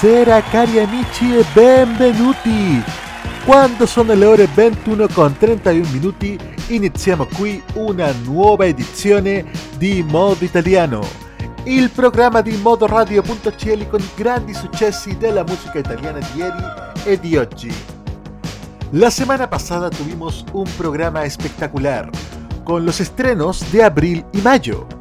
Buonasera cari amici e benvenuti! Quando sono le ore 21 con 31 minuti iniziamo qui una nuova edizione di Modo Italiano, il programma di modoradio.cl con grandi successi della musica italiana di ieri e di oggi. La semana pasada tuvimos un programa espectacular con los estrenos de abril y mayo.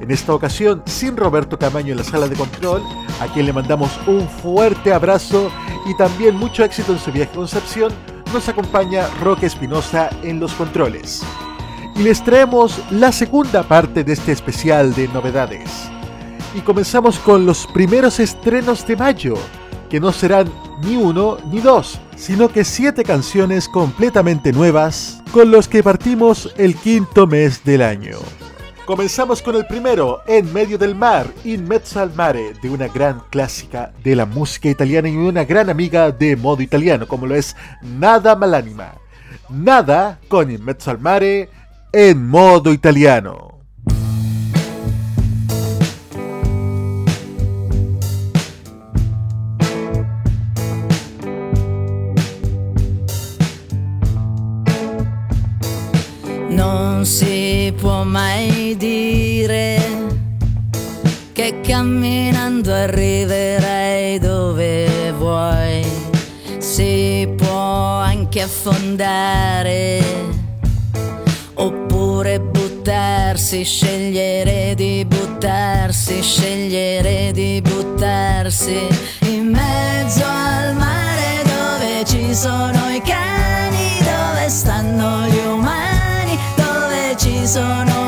En esta ocasión, sin Roberto Camaño en la sala de control, a quien le mandamos un fuerte abrazo y también mucho éxito en su viaje a Concepción, nos acompaña Roque Espinosa en los controles. Y les traemos la segunda parte de este especial de novedades. Y comenzamos con los primeros estrenos de mayo, que no serán ni uno ni dos, sino que siete canciones completamente nuevas con los que partimos el quinto mes del año. Comenzamos con el primero, En medio del mar, In mezzo al mare, de una gran clásica de la música italiana y una gran amiga de modo italiano, como lo es Nada Malánima. Nada con In mezzo al mare en modo italiano. Non si può mai dire che camminando arriverai dove vuoi. Si può anche affondare oppure buttarsi, scegliere di buttarsi, scegliere di buttarsi in mezzo al mare dove ci sono i cani, dove stanno gli umani, on all oh.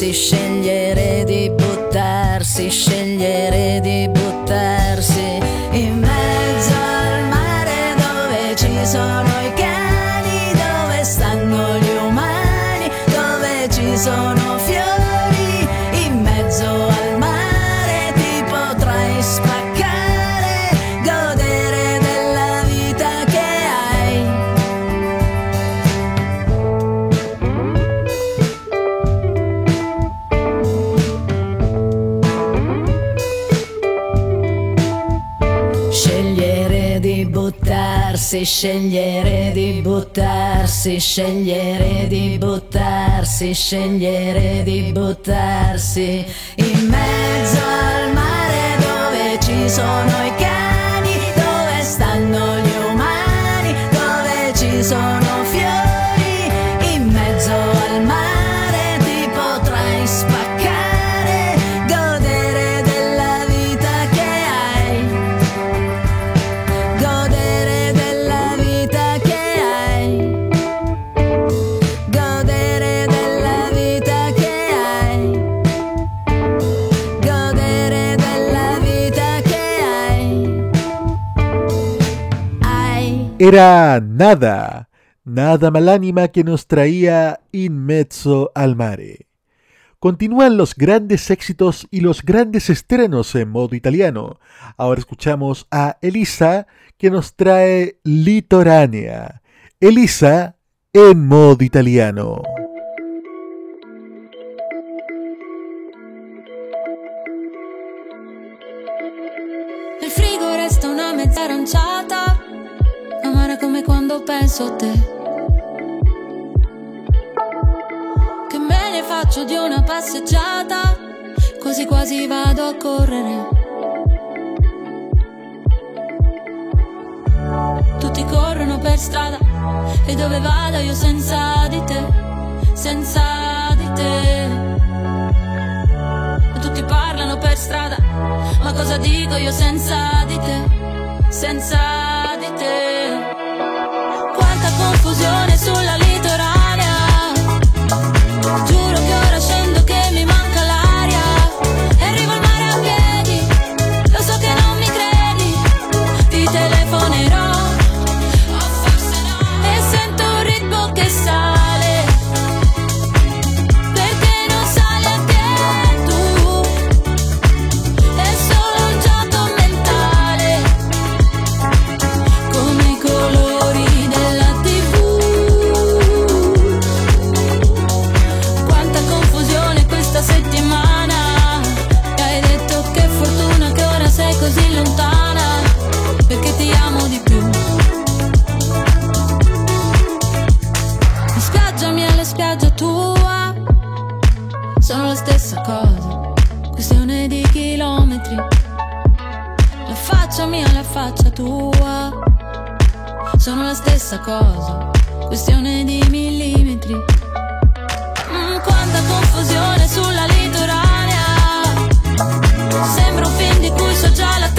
Buttarsi, scegliere di buttarsi, scegliere di buttarsi, scegliere di buttarsi, scegliere di buttarsi, scegliere di buttarsi in mezzo al mare dove ci sono i cani, Era nada, nada malánima que nos traía in mezzo al mare. Continúan los grandes éxitos y los grandes estrenos en modo italiano. Ahora escuchamos a Elisa que nos trae Litoránea. Elisa en modo italiano. Penso te. Che me ne faccio di una passeggiata, quasi quasi vado a correre. Tutti corrono per strada e dove vado io senza di te, senza di te. tutti parlano per strada, ma cosa dico io senza di te, senza di te? Confusione sulla litoranea, giuro tua. Sono la stessa cosa Questione di millimetri. Mm, Quanta confusione sulla litoranea Sembra un film di cui so già la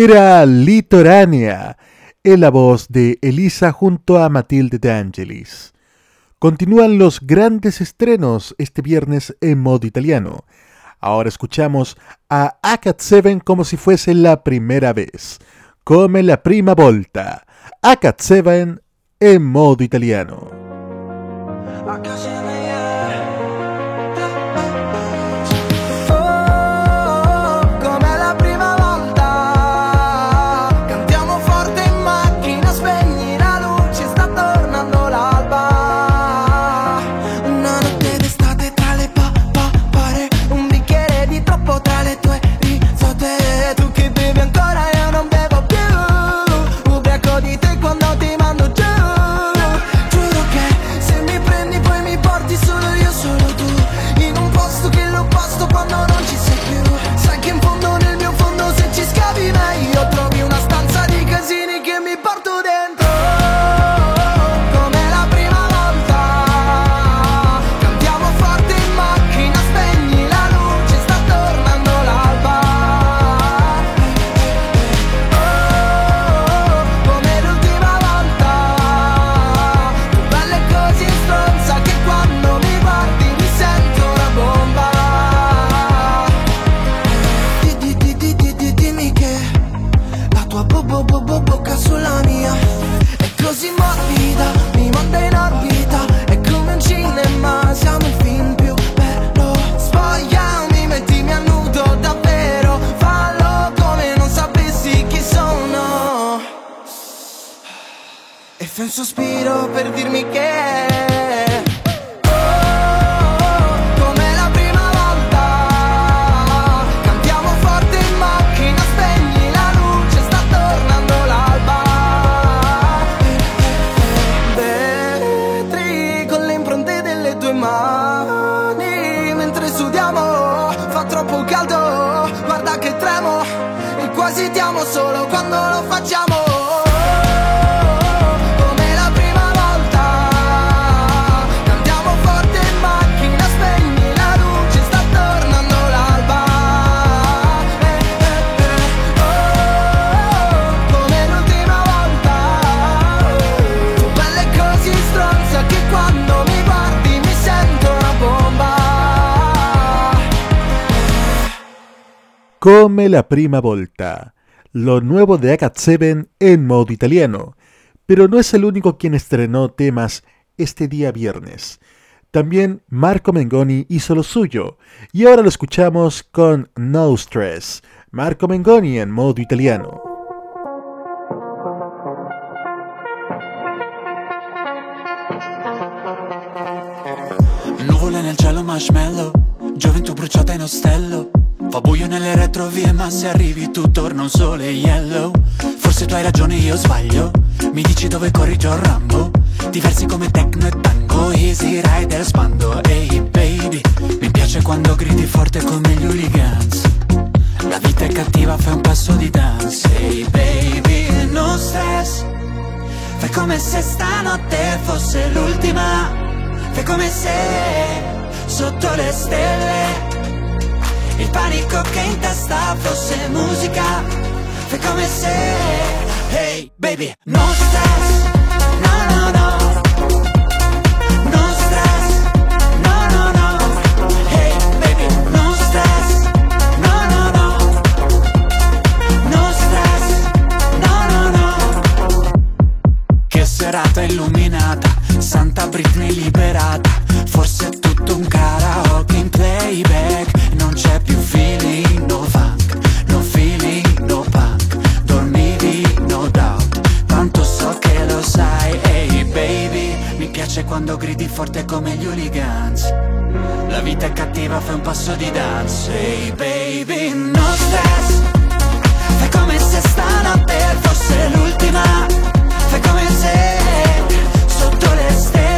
Era Litoránea, en la voz de Elisa junto a Matilde de Angelis. Continúan los grandes estrenos este viernes en modo italiano. Ahora escuchamos a Acat 7 como si fuese la primera vez. Come la prima volta. Acat 7 en modo italiano. Un sospiro per dirmi che Come la prima volta, lo nuevo de Akat 7 en modo italiano, pero no es el único quien estrenó temas este día viernes. También Marco Mengoni hizo lo suyo, y ahora lo escuchamos con No Stress, Marco Mengoni en modo italiano. Nuvole nel cielo marshmallow, gioventù bruciata in ostello Fa buio nelle retrovie ma se arrivi tu torna un sole yellow. Forse tu hai ragione io sbaglio. Mi dici dove corri già Rambo. Diversi come techno e tango Easy rider spando. Ehi hey baby Mi piace quando gridi forte come gli hooligans. La vita è cattiva fai un passo di dance. Ehi hey baby non stress. Fai come se stanotte fosse l'ultima. Fai come se sotto le stelle il panico che in testa fosse musica Fai come se Hey baby No stress No no no No. Stress No no no. Hey baby No stress No no no. No stress No no Che serata illuminata Santa Britney liberata. Forse è tutto un karaoke in playback. Non c'è più feeling, no funk No feeling, no punk Dormivi, no doubt. Tanto so che lo sai Ehi baby Mi piace quando gridi forte come gli hooligans. La vita è cattiva, fai un passo di dance Ehi hey baby, no stress. Fai come se stanotte fosse l'ultima. Fai come se sotto le stelle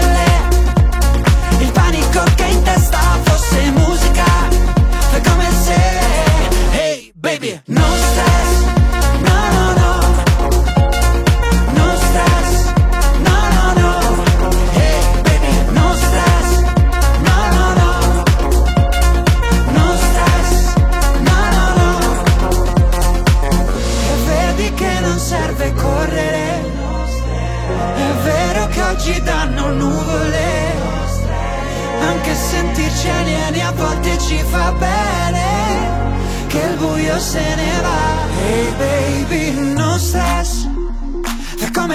baby No stress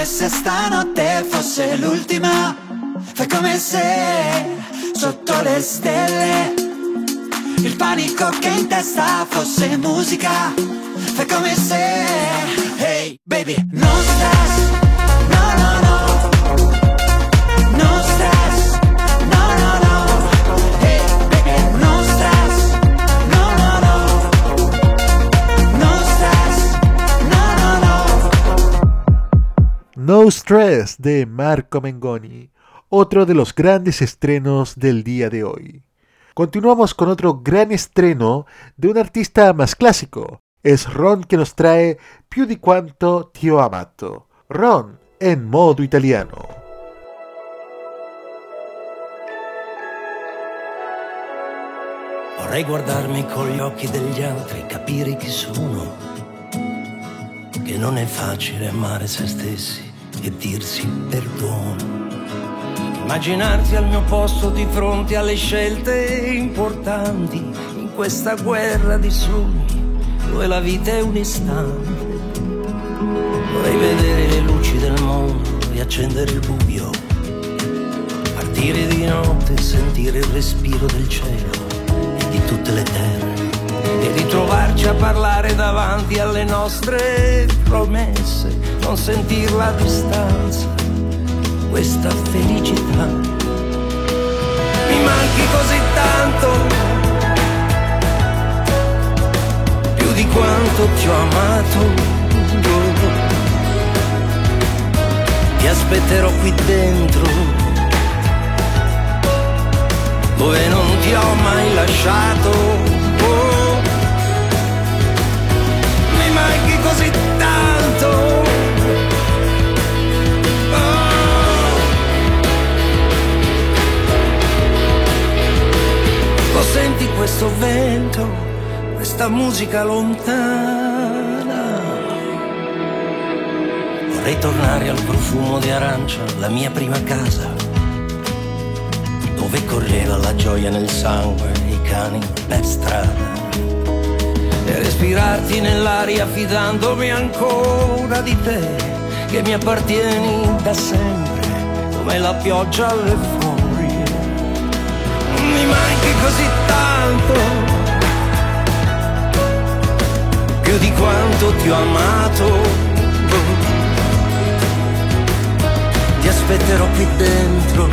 se stanotte fosse l'ultima. Fai come se sotto le stelle Il panico che in testa fosse musica. Fai come se Hey baby, no stress No Stress de Marco Mengoni, otro de los grandes estrenos del día de hoy. Continuamos con otro gran estreno de un artista más clásico. Es Ron que nos trae Più di quanto ti ho amato. Ron en modo italiano. Vorrei guardarmi con gli occhi degli altri, capire chi sono. Che non è facile amare se stessi e dirsi perdono. Immaginarti al mio posto di fronte alle scelte importanti in questa guerra di sogni dove la vita è un istante. Vorrei vedere le luci del mondo e accendere il buio. Partire di notte e sentire il respiro del cielo e di tutte le terre. E ritrovarci a parlare davanti alle nostre promesse, non sentir la distanza questa felicità. Mi manchi così tanto, più di quanto ti ho amato. Ti aspetterò qui dentro, dove non ti ho mai lasciato. Oh. Questo vento, questa musica lontana. Vorrei tornare al profumo di arancia, la mia prima casa, dove correva la gioia nel sangue, i cani per strada. E respirarti nell'aria fidandomi ancora di te, che mi appartieni da sempre, come la pioggia alle fuori mi manchi così tanto, più di quanto ti ho amato. Ti aspetterò qui dentro,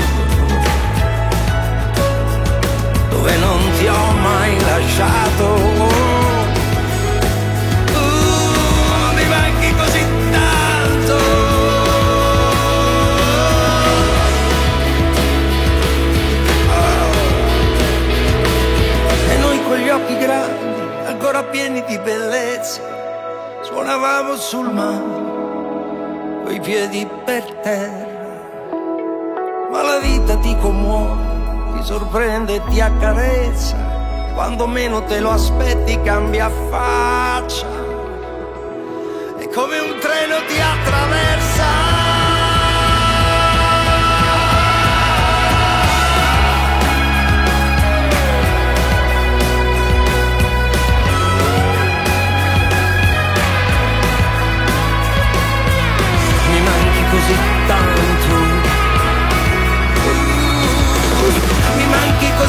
dove non ti ho mai lasciato. Pieni di bellezza, suonavamo sul mare, coi piedi per terra. Ma la vita ti commuove, ti sorprende e ti accarezza, quando meno te lo aspetti cambia faccia. E come un treno ti attraversa.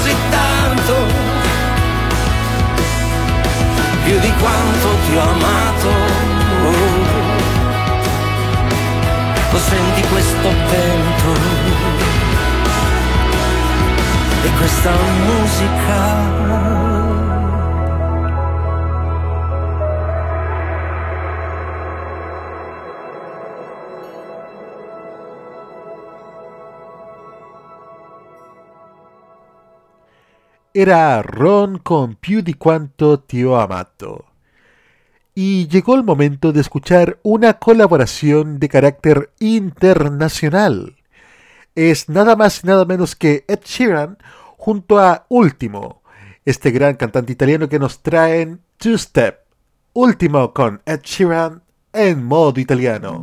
Così tanto. Più di quanto ti ho amato. Lo senti questo vento e questa musica. Era Ron con più di quanto ti ho amato. Y llegó el momento de escuchar una colaboración de carácter internacional. Es nada más y nada menos que Ed Sheeran junto a Último, este gran cantante italiano que nos traen Two Step. Último con Ed Sheeran en modo italiano.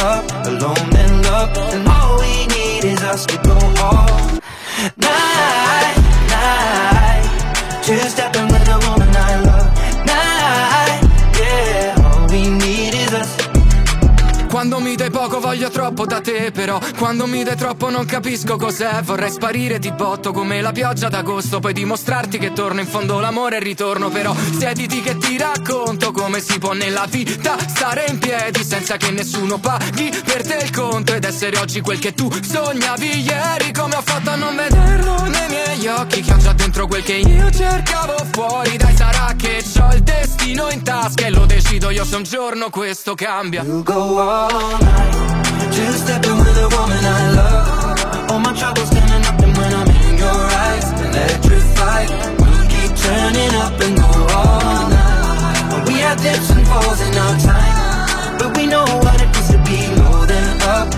up Alone then love And all we need is us to go all night, night. Two dai poco voglio troppo da te Però quando mi dai troppo non capisco cos'è. Vorrei sparire ti botto come la pioggia d'agosto Poi dimostrarti che torno in fondo l'amore e ritorno Però siediti che ti racconto come si può nella vita Stare in piedi senza che nessuno paghi per te il conto Ed essere oggi quel che tu sognavi ieri. Come ho fatto a non vederlo nei miei occhi che ho già dentro quel che io cercavo fuori. Dai sarà che ho il destino in tasca E lo decido io se un giorno questo cambia. You go all Just stepping with a woman I love. All my troubles up and when I'm in your eyes Electrified We'll keep turning up and go all night. We dips and falls in our time But we know what it to be more than up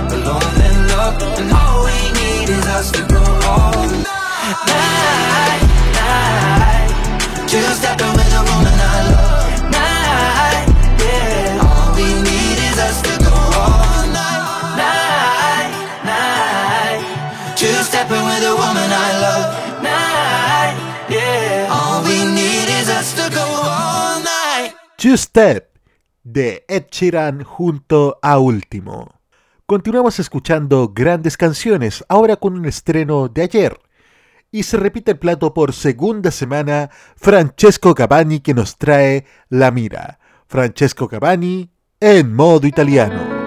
love And all we need is us to go all night, night. Just stepping with a woman Just Step de Ed Sheeran junto a Último. Continuamos escuchando grandes canciones, ahora con un estreno de ayer. Y se repite el plato por segunda semana Francesco Cavani que nos trae La Mira. Francesco Cavani en modo italiano.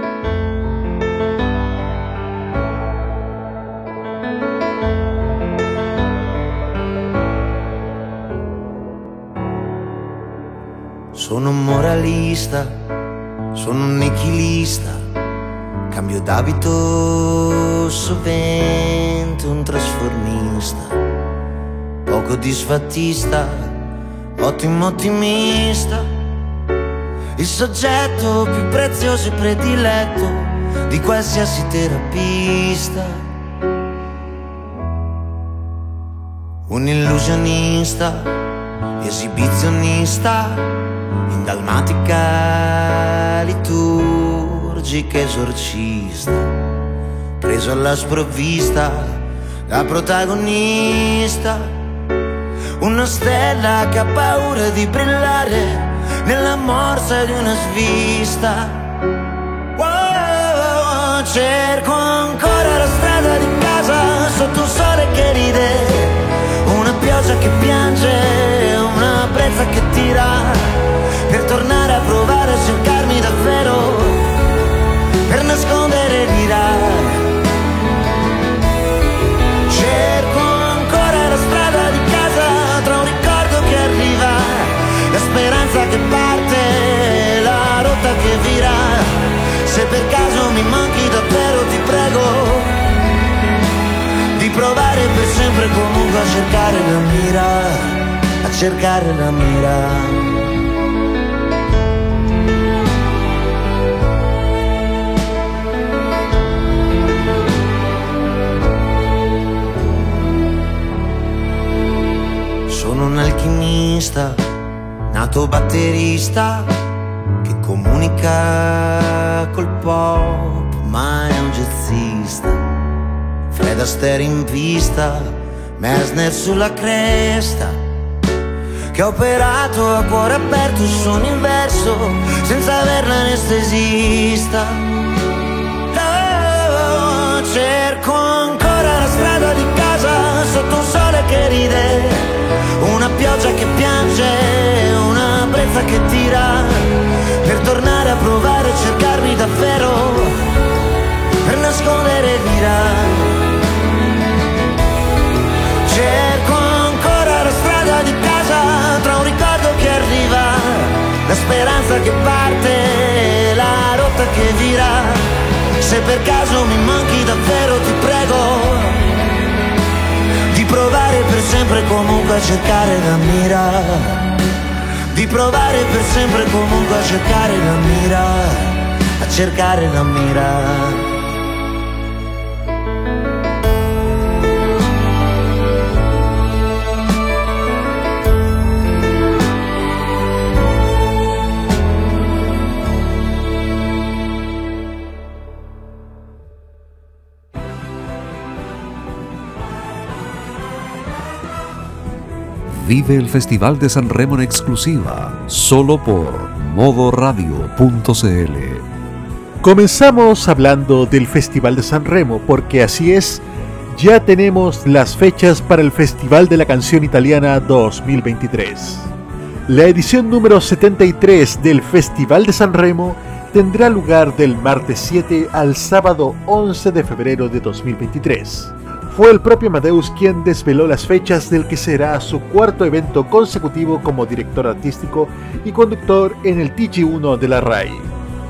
Sono un moralista, sono un nichilista, cambio d'abito sovente un trasformista, poco disfattista, ottimo ottimista, il soggetto più prezioso e prediletto di qualsiasi terapista. Un illusionista, esibizionista, in dalmatica liturgica esorcista, preso alla sprovvista da protagonista, una stella che ha paura di brillare nella morsa di una svista. Wow, cerco ancora la strada di casa sotto un sole che ride una pioggia che piange, una brezza che tira, tornare a provare a cercarmi davvero, per nascondere l'ira. Cerco ancora la strada di casa, tra un ricordo che arriva, la speranza che parte, la rotta che vira. Se per caso mi manchi davvero ti prego di provare per sempre comunque a cercare la mira, a cercare la mira. Alchimista, nato batterista, che comunica col pop, ma è un jazzista. Fred Astaire in pista, Mesner sulla cresta, che ha operato a cuore aperto su un inverso, senza aver l'anestesista. Oh, cerco ancora la strada di casa, sotto un sole che ride, una pioggia che piange, una brezza che tira, per tornare a provare a cercarmi davvero, per nascondere l'ira. Cerco ancora la strada di casa tra un ricordo che arriva, la speranza che parte, la rotta che vira. Se per caso mi manchi davvero ti prego provare per sempre comunque a cercare la mira. Di provare per sempre comunque a cercare la mira, a cercare la mira. Vive el Festival de San Remo en exclusiva, solo por modoradio.cl. Comenzamos hablando del Festival de San Remo, porque así es, ya tenemos las fechas para el Festival de la Canción Italiana 2023. La edición número 73 del Festival de San Remo tendrá lugar del martes 7 al sábado 11 de febrero de 2023. Fue el propio Amadeus quien desveló las fechas del que será su cuarto evento consecutivo como director artístico y conductor en el TG1 de la RAI.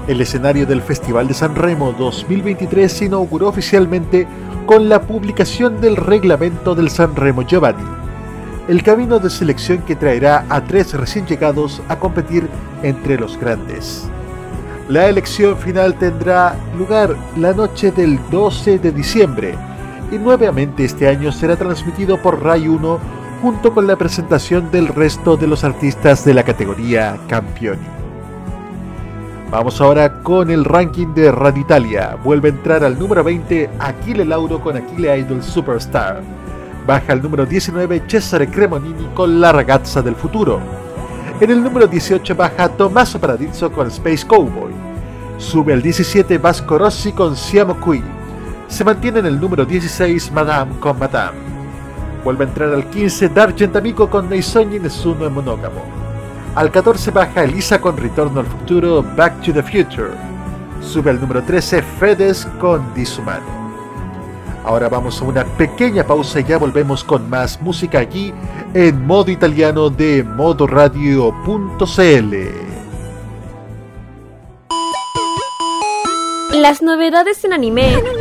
El escenario del Festival de San Remo 2023 se inauguró oficialmente con la publicación del reglamento del San Remo Giovanni, el camino de selección que traerá a tres recién llegados a competir entre los grandes. La elección final tendrá lugar la noche del 12 de diciembre y nuevamente este año será transmitido por Ray 1 junto con la presentación del resto de los artistas de la categoría Campioni. Vamos ahora con el ranking de Radio Italia. Vuelve a entrar al número 20 Aquile Lauro con Aquile Idol Superstar. Baja al número 19 Cesare Cremonini con La ragazza del futuro. En el número 18 baja Tommaso Paradiso con Space Cowboy. Sube al 17 Vasco Rossi con Siamo Qui. Se mantiene en el número 16 Madame con Madame. Vuelve a entrar al 15 D'Argent Amico con Nei sogni nessuno è monógamo. Al 14 baja Elisa con Ritorno al futuro Back to the Future. Sube al número 13 Fedes con Disumano. Ahora vamos a una pequeña pausa y ya volvemos con más música aquí en modo italiano de modoradio.cl. Las novedades en anime.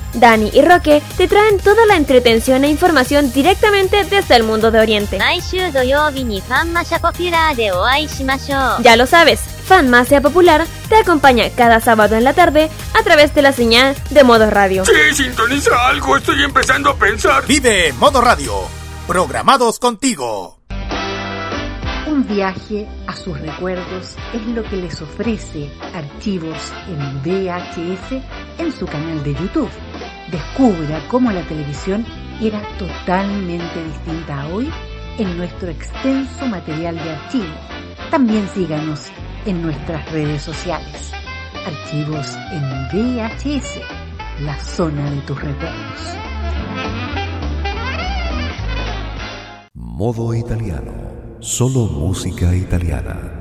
Dani y Roque te traen toda la entretención e información directamente desde el mundo de Oriente. Ya lo sabes, Fanmacia Popular te acompaña cada sábado en la tarde a través de la señal de Modo Radio. Sí, sintoniza algo, estoy empezando a pensar. Vive Modo Radio, programados contigo. Un viaje a sus recuerdos es lo que les ofrece archivos en VHS en su canal de YouTube. Descubra cómo la televisión era totalmente distinta a hoy en nuestro extenso material de archivo. También síganos en nuestras redes sociales. Archivos en VHS, la zona de tus recuerdos. Modo italiano, solo música italiana.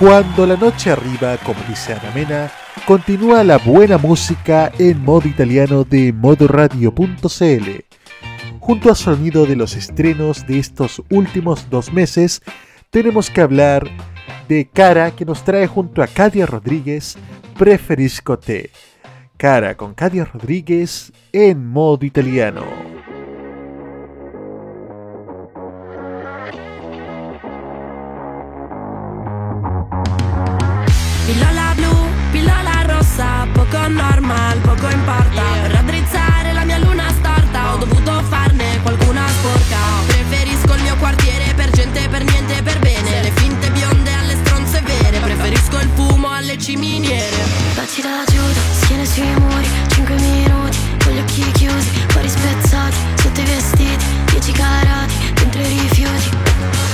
Cuando la noche arriba, como dice Ana Mena, continúa la buena música en modo italiano de modoradio.cl. Junto al sonido de los estrenos de estos últimos dos meses, tenemos que hablar de Cara que nos trae junto a Cadia Rodríguez Preferisco Te. Cara con Cadia Rodríguez en modo italiano. Poco normal, poco importa. Per raddrizzare la mia luna storta ho dovuto farne qualcuna sporca. Preferisco il mio quartiere per gente, per niente, per bene. Le finte bionde alle stronze vere Preferisco il fumo alle ciminiere. Baci da Giuda, schiena sui muri, 5 minuti Con gli occhi chiusi, fuori spezzati Sotto i vestiti, 10 carati Dentro i rifiuti.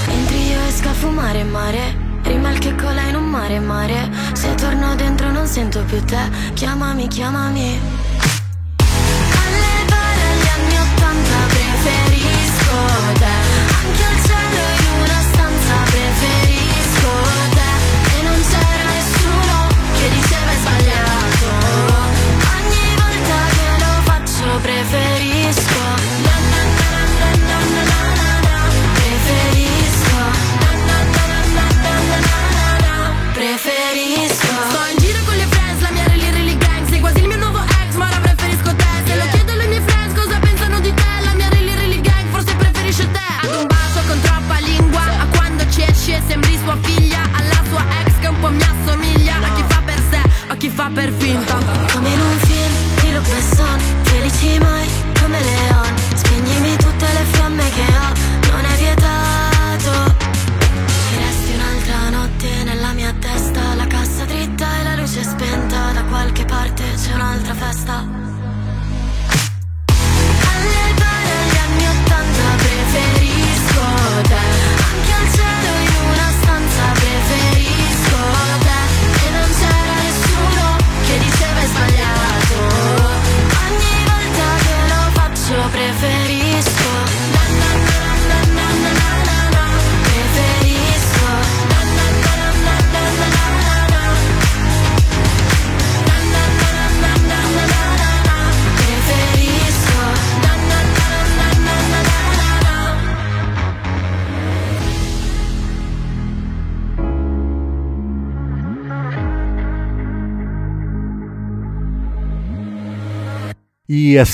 Entri io esco a fumare mare Prima il che cola in un mare mare. Se torno dentro non sento più te. Chiamami, chiamami. Alle agli anni ottanta preferisco te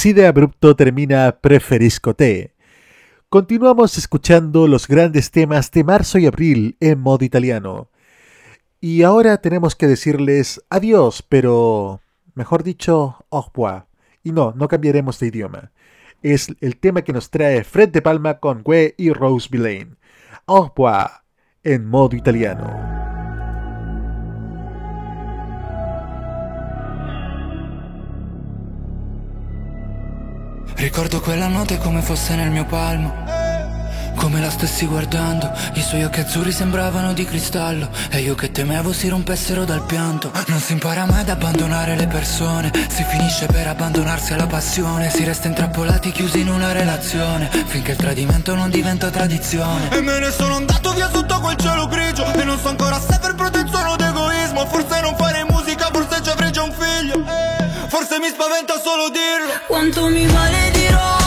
así de abrupto termina Preferisco Te. Continuamos escuchando los grandes temas de marzo y abril en modo italiano. Y ahora tenemos que decirles adiós, pero mejor dicho, au revoir. Y no, no cambiaremos de idioma. Es el tema que nos trae Fred de Palma con Gue y Rose Villain. Au revoir en modo italiano. Ricordo quella notte come fosse nel mio palmo. Come la stessi guardando I suoi occhi azzurri sembravano di cristallo. E io che temevo si rompessero dal pianto. Non si impara mai ad abbandonare le persone. Si finisce per abbandonarsi alla passione. Si resta intrappolati chiusi in una relazione. Finché il tradimento non diventa tradizione. E me ne sono andato via sotto quel cielo grigio. E non so ancora se per protezione o d'egoismo Forse non fare musica, forse ci avrei già un figlio Forse mi spaventa solo dirlo Quanto mi maledirò, ma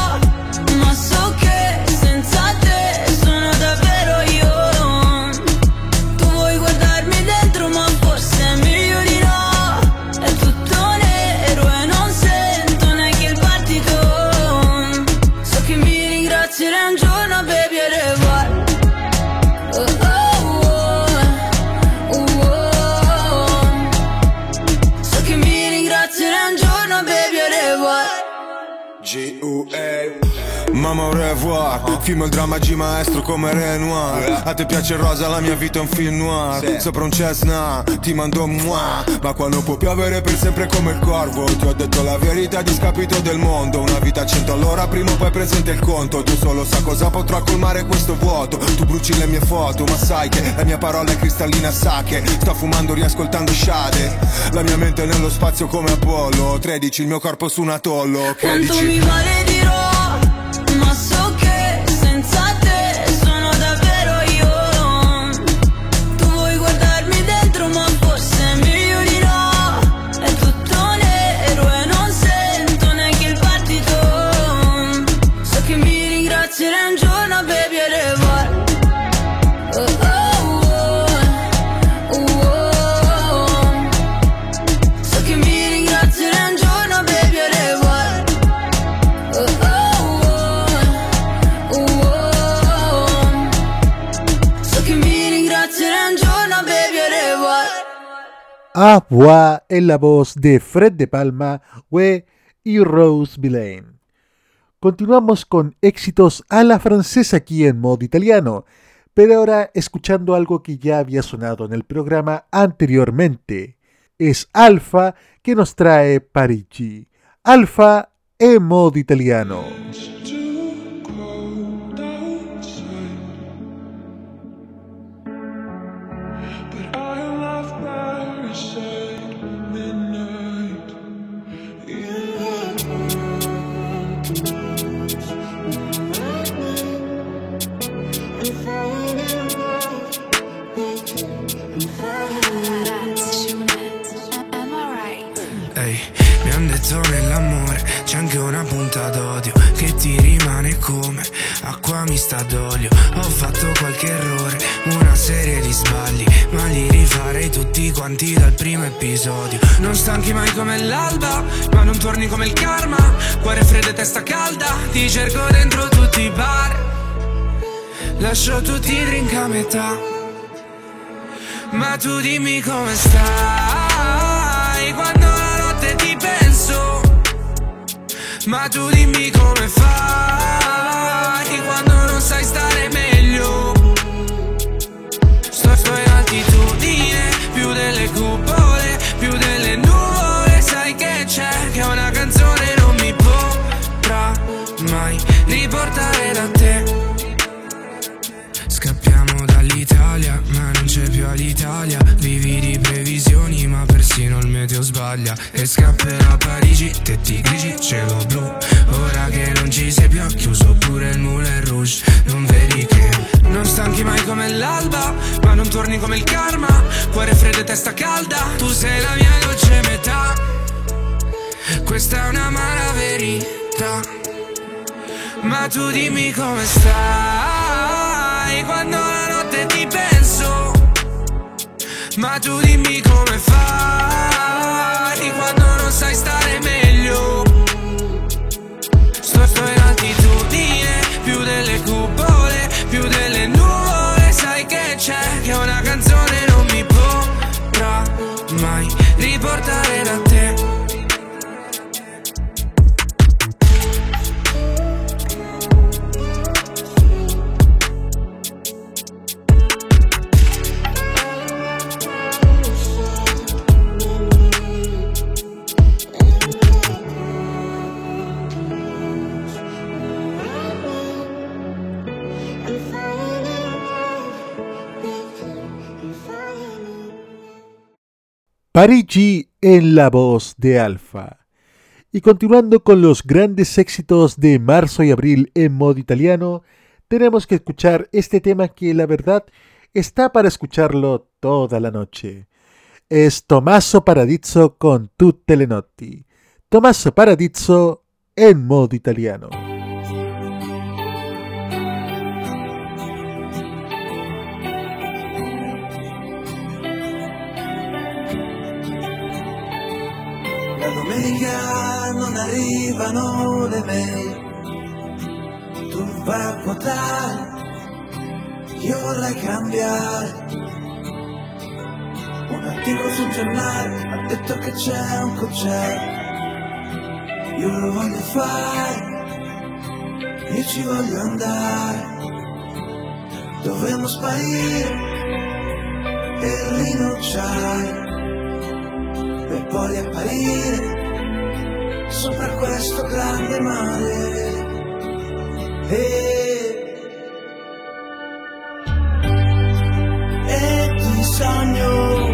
ooh, ay. Mamma au revoir. Film il dramma G maestro come Renoir. A te piace il rosa, la mia vita è un film noir. Sopra un Cessna, ti mando un mua. Ma quando può piovere per sempre come il corvo. Ti ho detto la verità a discapito del mondo. Una vita a cento all'ora, prima o poi presente il conto. Tu solo sa cosa potrà colmare questo vuoto. Tu bruci le mie foto, ma sai che la mia parola è cristallina sa che Sto fumando riascoltando Shade. La mia mente è nello spazio come Apollo. 13, il mio corpo su un atollo. Che Quanto dici? mi maledirò, A Voix en la voz de Fred de Palma, We y Rose Villain. Continuamos con éxitos a la francesa aquí en modo italiano, pero ahora escuchando algo que ya había sonado en el programa anteriormente. Es Alfa que nos trae Parigi. Alfa en modo italiano. Rimane come acqua mista d'olio. Ho fatto qualche errore, una serie di sbagli, ma li rifarei tutti quanti dal primo episodio. Non stanchi mai come l'alba, ma non torni come il karma. Cuore freddo e testa calda, ti cerco dentro tutti i bar. Lascio tutti i drink a metà. Ma tu dimmi come stai quando la notte ti penso. Ma tu dimmi come fai sai stare meglio. Sto, sto in altitudine, più delle cupole, più delle nuvole. Sai che c'è, che una canzone non mi potrà mai riportare da te. Scappiamo dall'Italia, c'è più all'Italia. Vivi di previsioni, ma persino il meteo sbaglia. E scapperò a Parigi, tetti grigi, cielo blu. Ora che non ci sei più, ho chiuso pure il Moulin Rouge. Non vedi che non stanchi mai come l'alba, ma non torni come il karma. Cuore freddo e testa calda, tu sei la mia dolce metà. Questa è una mala verità. Ma tu dimmi come stai quando ma tu dimmi come fai quando non sai stare meglio. Sto, sto in altitudine più delle cupe Parigi en la voz de Alfa. Y continuando con los grandes éxitos de marzo y abril en modo italiano, tenemos que escuchar este tema que la verdad está para escucharlo toda la noche. Es Tommaso Paradizzo con Tutte le notti. Tommaso Paradizzo en modo italiano. Domenica non arrivano le mail, tu vai a quotare, io vorrei cambiare. Un articolo sul giornale ha detto che c'è un concerto, io lo voglio fare, io ci voglio andare, dovremmo sparire e rinunciare per poi apparire sopra questo grande mare. E, e ti sogno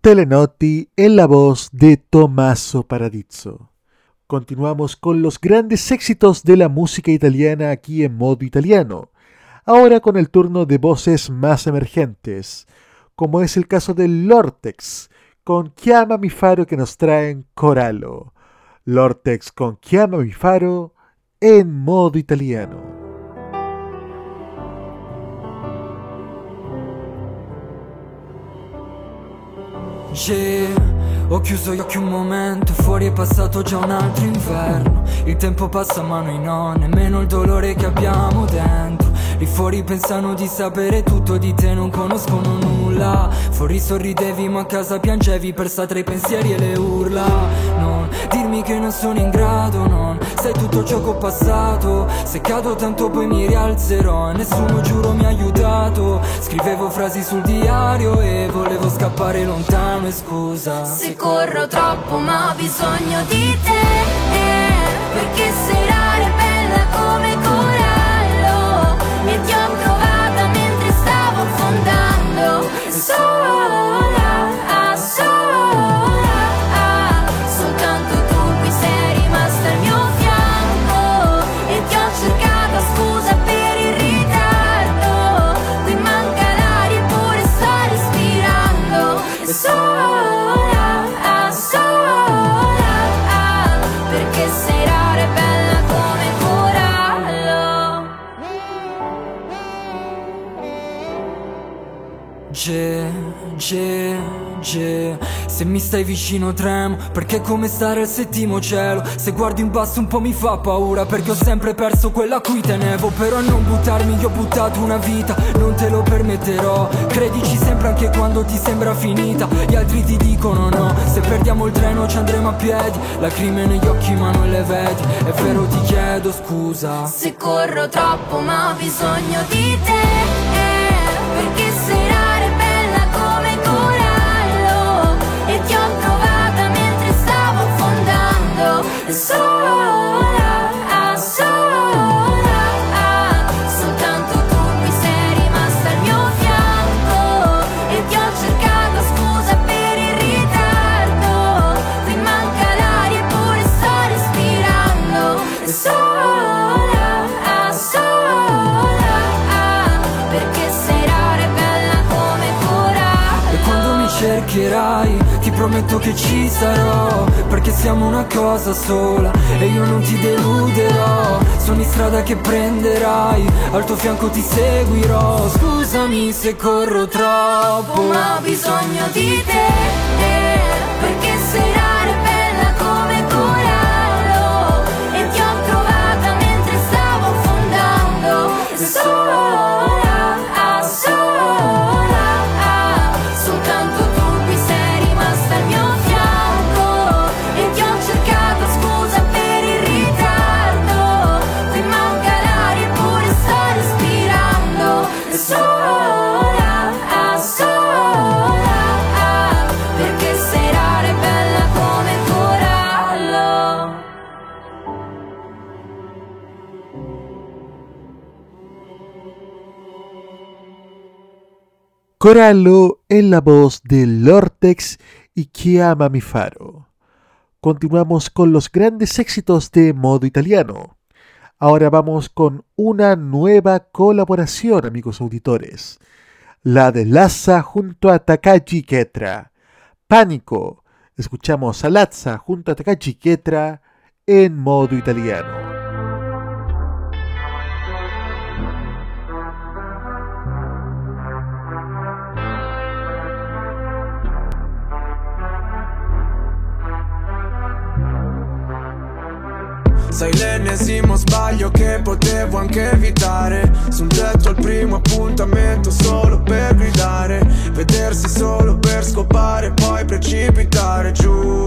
Tutte le notti en la voz de Tommaso Paradizzo. Continuamos con los grandes éxitos de la música italiana aquí en modo italiano. Ahora con el turno de voces más emergentes, como es el caso del Lortex, con Chiama mi faro que nos traen Corallo. Lortex con Chiama mi faro en modo italiano. Yeah, ho chiuso gli occhi un momento, fuori è passato già un altro inverno. Il tempo passa ma noi no, nemmeno il dolore che abbiamo dentro. Lì fuori pensano di sapere tutto di te, non conoscono nulla. Fuori sorridevi ma a casa piangevi persa tra i pensieri e le urla. Non dirmi che non sono in grado, non sai tutto ciò che ho passato. Se cado tanto poi mi rialzerò, nessuno giuro mi ha aiutato. Scrivevo frasi sul diario e volevo scappare lontano e scusa. Se corro troppo ma ho bisogno di te perché sei rara e bella come corallo so, Ge, ge, ge Se mi stai vicino tremo Perché è come stare al settimo cielo. Se guardo in basso un po' mi fa paura Perché ho sempre perso quella a cui tenevo. Però a non buttarmi io ho buttato una vita Non te lo permetterò. Credici sempre anche quando ti sembra finita. Gli altri ti dicono no Se perdiamo il treno ci andremo a piedi. Lacrime negli occhi ma non le vedi. È vero ti chiedo scusa. Se corro troppo ma ho bisogno di te so prometto che ci sarò Perché siamo una cosa sola e io non ti deluderò. Sono in strada che prenderai, al tuo fianco ti seguirò. Scusami se corro troppo ma ho bisogno di te perché sei rara e bella come corallo. E ti ho trovata mentre stavo affondando sola, Corallo en la voz de Lortex y Chiama mi faro. Continuamos con los grandes éxitos de modo italiano. Ahora vamos con una nueva colaboración, amigos auditores. La de Lazza junto a Takagi Ketra. Pánico. Escuchamos a Lazza junto a Takagi Ketra en modo italiano. Sei l'ennesimo sbaglio che potevo anche evitare. Su un tetto al primo appuntamento solo per gridare. Vedersi solo per scopare poi precipitare giù.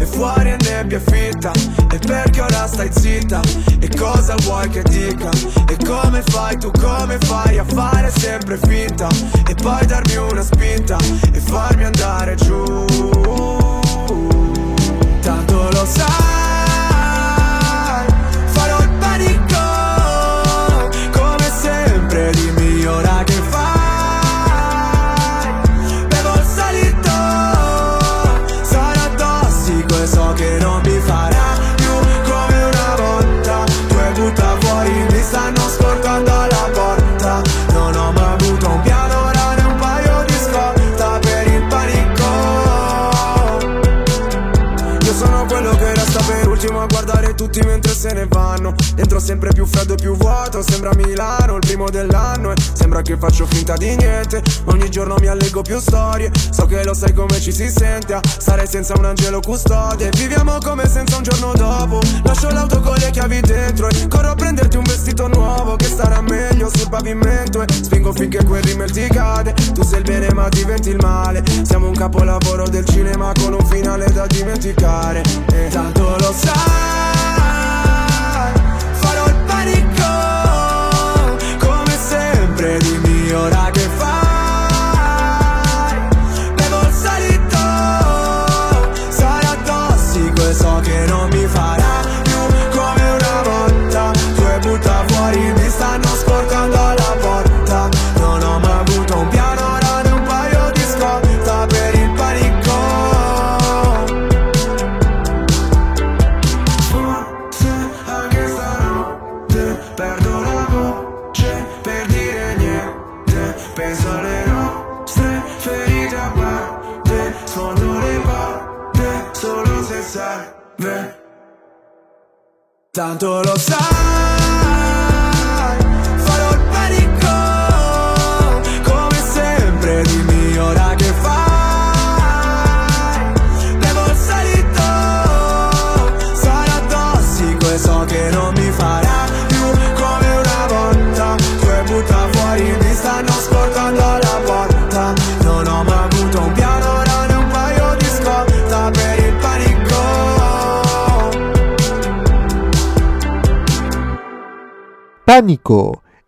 E fuori è nebbia fitta E perché ora stai zitta? E cosa vuoi che dica? E come fai tu come fai a fare sempre finta? E poi darmi una spinta E farmi andare giù Tanto lo sai, se ne vanno. Dentro sempre più freddo e più vuoto Sembra Milano il primo dell'anno E sembra che faccio finta di niente Ogni giorno mi allego più storie. So che lo sai come ci si sente A stare senza un angelo custode. Viviamo come senza un giorno dopo. Lascio l'auto con le chiavi dentro E corro a prenderti un vestito nuovo Che starà meglio sul pavimento E spingo finché quel rimel ti cade Tu sei il bene ma diventi il male. Siamo un capolavoro del cinema Con un finale da dimenticare E tanto lo sai Tanto lo sai,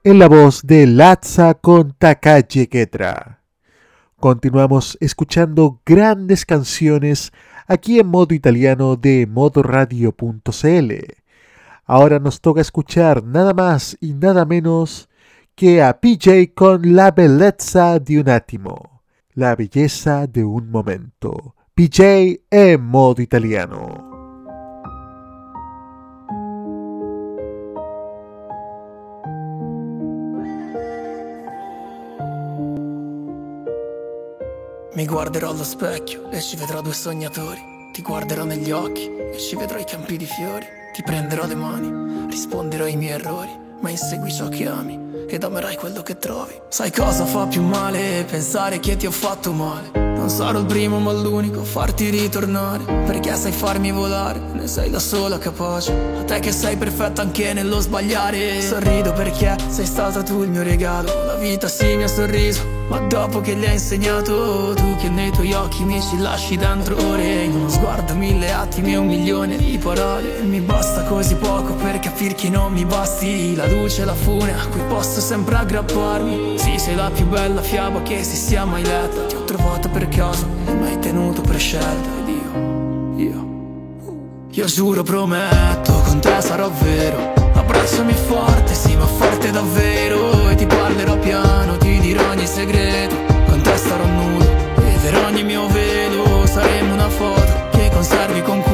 En la voz de Latza con Ketra. Continuamos escuchando grandes canciones aquí en modo italiano de modoradio.cl. Ahora nos toca escuchar nada más y nada menos que a PJ con La bellezza di un attimo, la belleza de un momento. PJ en modo italiano. Mi guarderò allo specchio e ci vedrò due sognatori. Ti guarderò negli occhi e ci vedrò i campi di fiori. Ti prenderò le mani, risponderò ai miei errori. Ma insegui ciò che ami ed amerai quello che trovi. Sai cosa fa più male? Pensare che ti ho fatto male. Sarò il primo ma l'unico a farti ritornare. Perché sai farmi volare, ne sei la sola capace. A te che sei perfetta anche nello sbagliare. Sorrido perché sei stata tu il mio regalo. La vita sì mi ha sorriso. Ma dopo che gli hai insegnato Tu che nei tuoi occhi mi ci lasci dentro ore In uno sguardo mille attimi e un milione di parole Mi basta così poco per capire che non mi basti La luce e la fune a cui posso sempre aggrapparmi Sì, sei la più bella fiaba che si sia mai letta Ti ho trovata per e mi hai tenuto per scelta Ed io, io Io giuro, prometto, con te sarò vero. Abbracciami forte, sì ma forte davvero E ti parlerò piano, ti dirò ogni segreto. Con te starò nudo e per ogni mio velo Saremo una foto che conservi con cura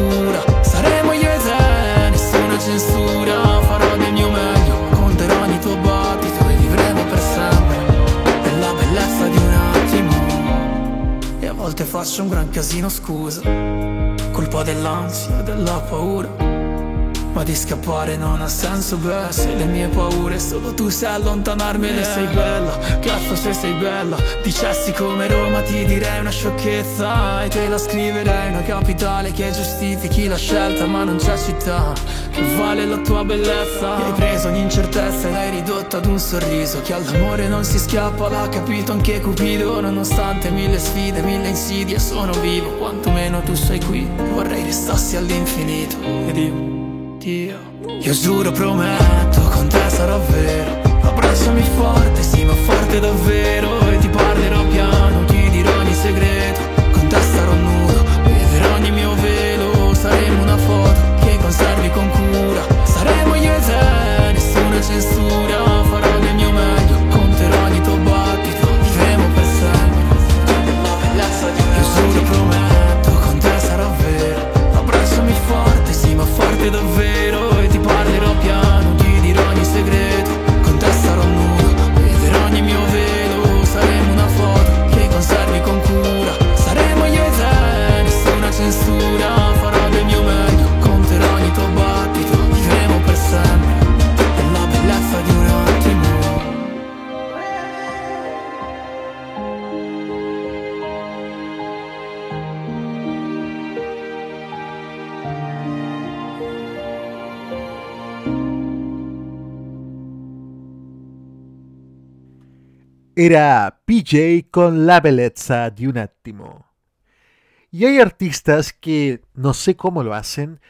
faccio un gran casino, scusa. Colpa dell'ansia, della paura ma di scappare non ha senso, beh. Se le mie paure solo tu sai allontanarmene Sei bella, cazzo se sei bella. Dicessi come Roma ti direi una sciocchezza. E te la scriverei una capitale che giustifichi la scelta Ma non c'è città che vale la tua bellezza. Hai preso ogni incertezza e l'hai ridotta ad un sorriso. Che all'amore non si scappa, l'ha capito anche Cupido. Nonostante mille sfide, mille insidie sono vivo. Quantomeno tu sei qui, vorrei restassi all'infinito. Ed io io Io giuro, prometto, con te sarò vero. Abbracciami forte, sì ma forte davvero. E ti parlerò piano, ti dirò ogni segreto. Con te starò nudo, vedrò ogni mio velo. Saremo una foto che conservi con cura. Saremo io e te, nessuna censura Era PJ con la belleza de un attimo. Y hay artistas que no sé cómo lo hacen,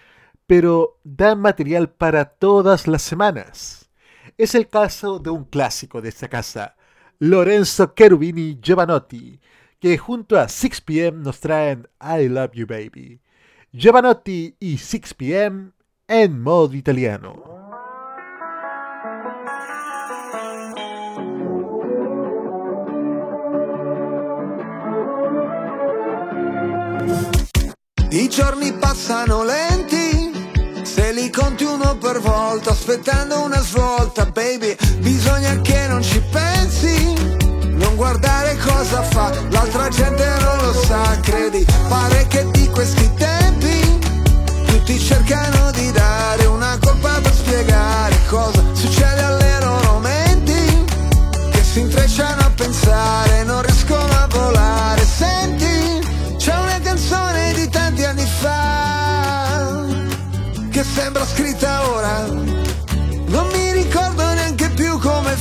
pero dan material para todas las semanas. Es el caso de un clásico de esta casa, Lorenzo Cherubini Giovanotti, que junto a 6pm nos traen I Love You Baby. Giovanotti y 6pm en modo italiano. I giorni passano lenti, se li conti uno per volta, aspettando una svolta, baby, bisogna che non ci pensi. Non guardare cosa fa, l'altra gente non lo sa, credi, pare che di questi tempi tutti cercano di dare una colpa per spiegare cosa succede alle loro menti, che si intrecciano a pensare, non riescono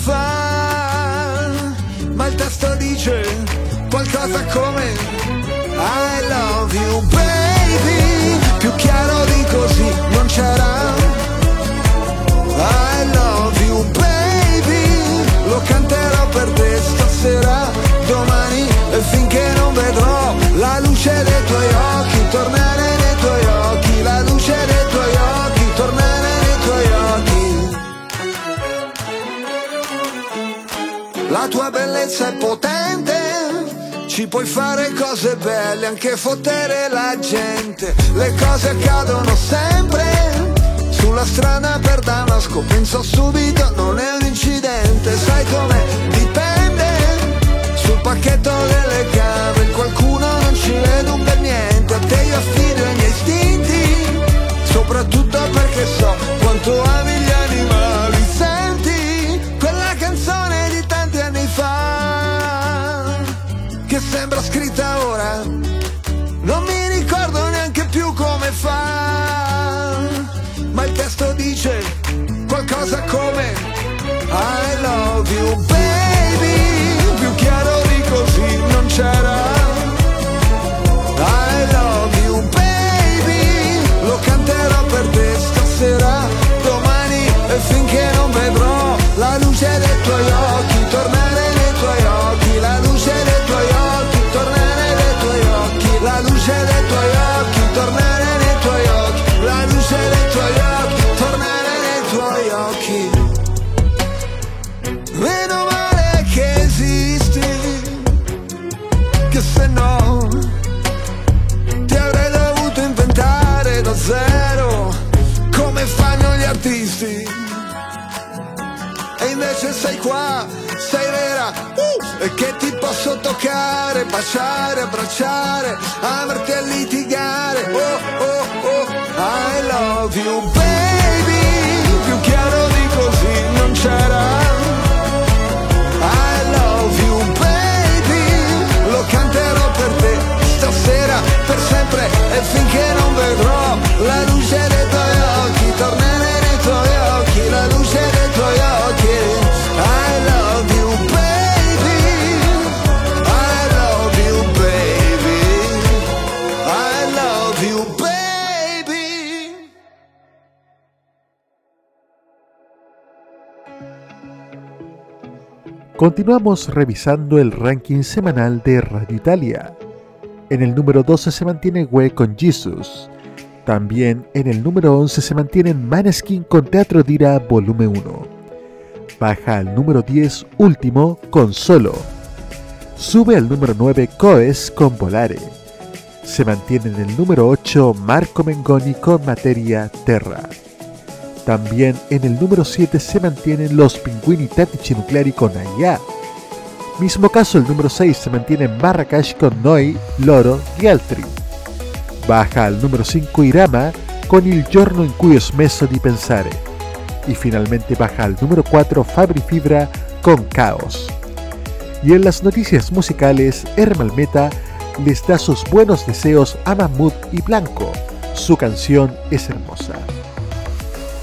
fa, ma il testo dice qualcosa come I love you baby, più chiaro di così non c'era. I love you baby, lo canterò per te stasera, domani e finché non vedrò la luce dei tuoi occhi tornerà. La tua bellezza è potente ci puoi fare cose belle, anche fottere la gente. Le cose accadono sempre. Sulla strada per Damasco penso subito, non è un incidente. Sai come dipende. Sul pacchetto delle cave qualcuno non ci vede un per niente. A te io affido i miei istinti. Soprattutto perché so quanto ami gli animali. Sembra scritta ora. Non mi ricordo neanche più come fa. Ma il testo dice qualcosa come I love you baby. Più chiaro di così non c'era. Qua, sei vera, uh, e che ti posso toccare, baciare, abbracciare, amarti a litigare. Oh, oh, oh, I love you, baby. Continuamos revisando el ranking semanal de Radio Italia. En el número 12 se mantiene We con Jesus. También en el número 11 se mantienen Maneskin con Teatro Dira Volumen 1. Baja al número 10 Último con Solo. Sube al número 9 Coes con Volare. Se mantiene en el número 8 Marco Mengoni con Materia Terra. También en el número 7 se mantienen los Pinguini Tattici Nucleari con Aya. Mismo caso el número 6 se mantiene Marrakech con Noi, Loro y Altri. Baja al número 5 Irama con Il giorno in cui ho smesso di pensare. Y finalmente baja al número 4 Fabri Fibra con Caos. Y en las noticias musicales, Hermal Meta les da sus buenos deseos a Mahmoud y Blanco. Su canción es hermosa.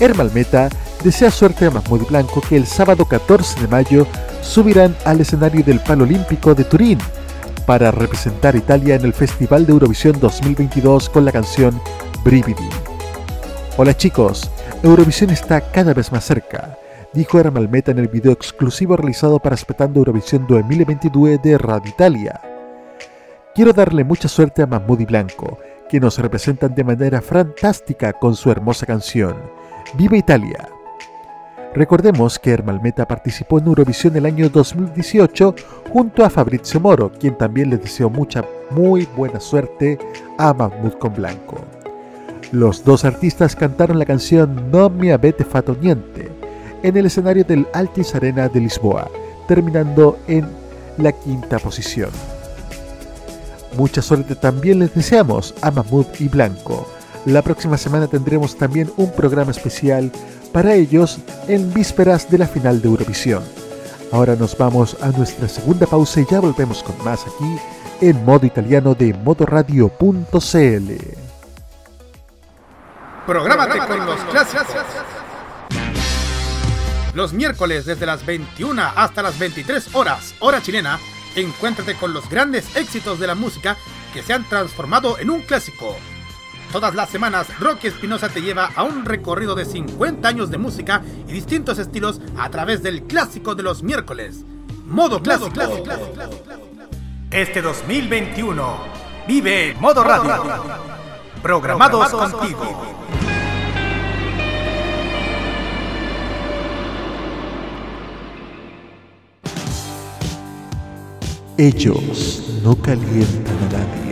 Hermal Meta desea suerte a Mahmoud Blanco que el sábado 14 de mayo subirán al escenario del Palo Olímpico de Turín para representar a Italia en el Festival de Eurovisión 2022 con la canción Brividi. Hola chicos, Eurovisión está cada vez más cerca, dijo Hermal Meta en el video exclusivo realizado para Aspettando Eurovisión 2022 de Radio Italia. Quiero darle mucha suerte a Mahmoud y Blanco, que nos representan de manera fantástica con su hermosa canción. ¡Viva Italia! Recordemos que Ermalmeta participó en Eurovisión el año 2018 junto a Fabrizio Moro, quien también le deseó mucha, muy buena suerte a Mahmoud con Blanco. Los dos artistas cantaron la canción No mi avete fatto niente en el escenario del Altis Arena de Lisboa, terminando en la quinta posición. Mucha suerte también les deseamos a Mahmoud y Blanco. La próxima semana tendremos también un programa especial para ellos en vísperas de la final de Eurovisión. Ahora nos vamos a nuestra segunda pausa y ya volvemos con más aquí en modo italiano de modoradio.cl. Prográmate con los clásicos. Los miércoles desde las 21 hasta las 23 horas, hora chilena, Encuéntrate con los grandes éxitos de la música que se han transformado en un clásico. Todas las semanas, Rocky Espinosa te lleva a un recorrido de 50 años de música y distintos estilos a través del clásico de los miércoles. Modo clásico. Este 2021 vive Modo Radio. Programados contigo. Ellos no calientan a nadie,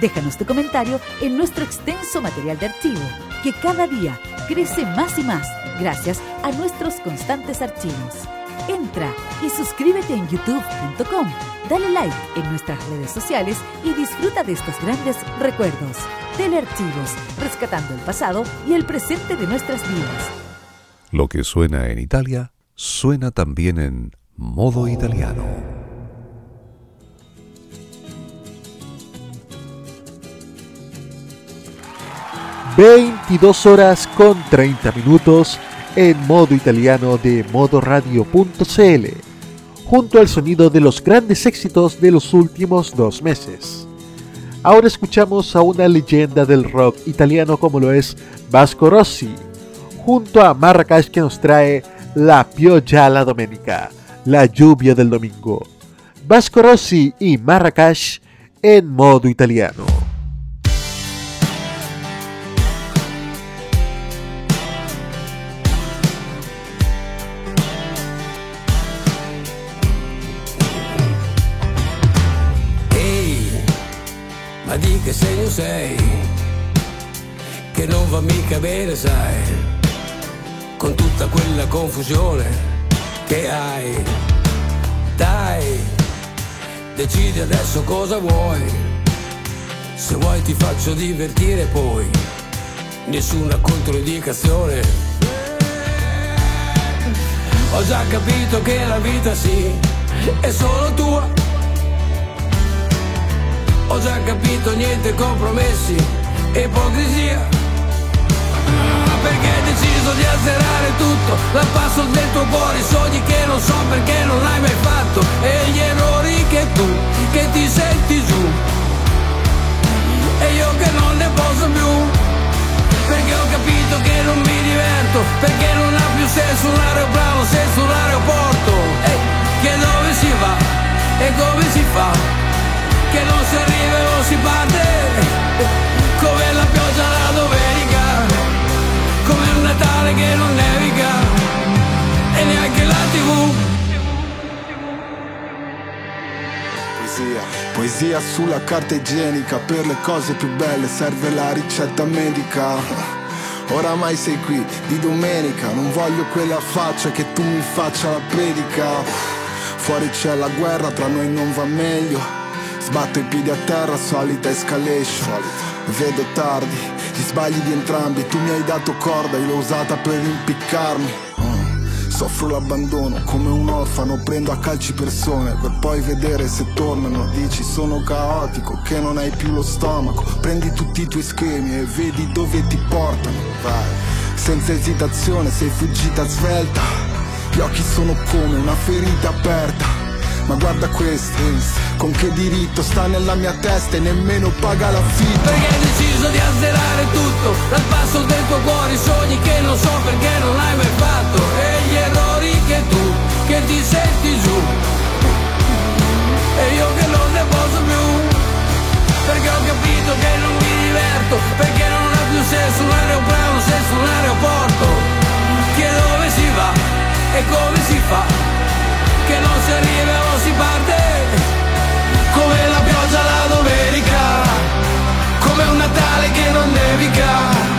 Déjanos tu comentario en nuestro extenso material de archivo, que cada día crece más y más gracias a nuestros constantes archivos. Entra y suscríbete en youtube.com, dale like en nuestras redes sociales y disfruta de estos grandes recuerdos. Telearchivos, rescatando el pasado y el presente de nuestras vidas. Lo que suena en Italia, suena también en modo italiano. 22 horas con 30 minutos en modo italiano de modoradio.cl, junto al sonido de los grandes éxitos de los últimos dos meses. Ahora escuchamos a una leyenda del rock italiano como lo es Vasco Rossi, junto a Marrakech que nos trae La Pioggia la Domenica, la lluvia del domingo. Vasco Rossi y Marrakech en modo italiano. Sei? Che non va mica bene, sai, con tutta quella confusione che hai. Dai, decidi adesso cosa vuoi. Se vuoi ti faccio divertire poi, nessuna controindicazione. Ho già capito che la vita sì, è solo tua ho già capito niente compromessi, ipocrisia. Perché hai deciso di azzerare tutto, dal passo del tuo cuore, i sogni che non so perché non l'hai mai fatto, e gli errori che tu, che ti senti giù. E io che non ne posso più, perché ho capito che non mi diverto, perché non ha più senso un aeroplano senza un aeroporto. E che dove si va e come si fa? Che non si arriva non si parte, come la pioggia la domenica, come un Natale che non nevica, e neanche la tv. Poesia, poesia sulla carta igienica, per le cose più belle serve la ricetta medica. Oramai sei qui di domenica, non voglio quella faccia che tu mi faccia la predica. Fuori c'è la guerra, tra noi non va meglio. Sbatto i piedi a terra, solita escalation Vedo tardi, gli sbagli di entrambi Tu mi hai dato corda, io l'ho usata per impiccarmi mm. Soffro l'abbandono come un orfano, prendo a calci persone per poi vedere se tornano. Dici sono caotico, che non hai più lo stomaco. Prendi tutti i tuoi schemi e vedi dove ti portano. Vai, senza esitazione sei fuggita svelta. Gli occhi sono come una ferita aperta ma guarda queste Con che diritto sta nella mia testa e nemmeno paga l'affitto Perché hai deciso di azzerare tutto Dal passo del tuo cuore i sogni che non so perché non hai mai fatto. E gli errori che tu, che ti senti giù. E io che non ne posso più. Perché ho capito che non mi diverto Perché non ha più senso un aeroplano senza un aeroporto. Che dove si va e come si fa? che non si arriva o si parte come la pioggia la domenica come un Natale che non nevica.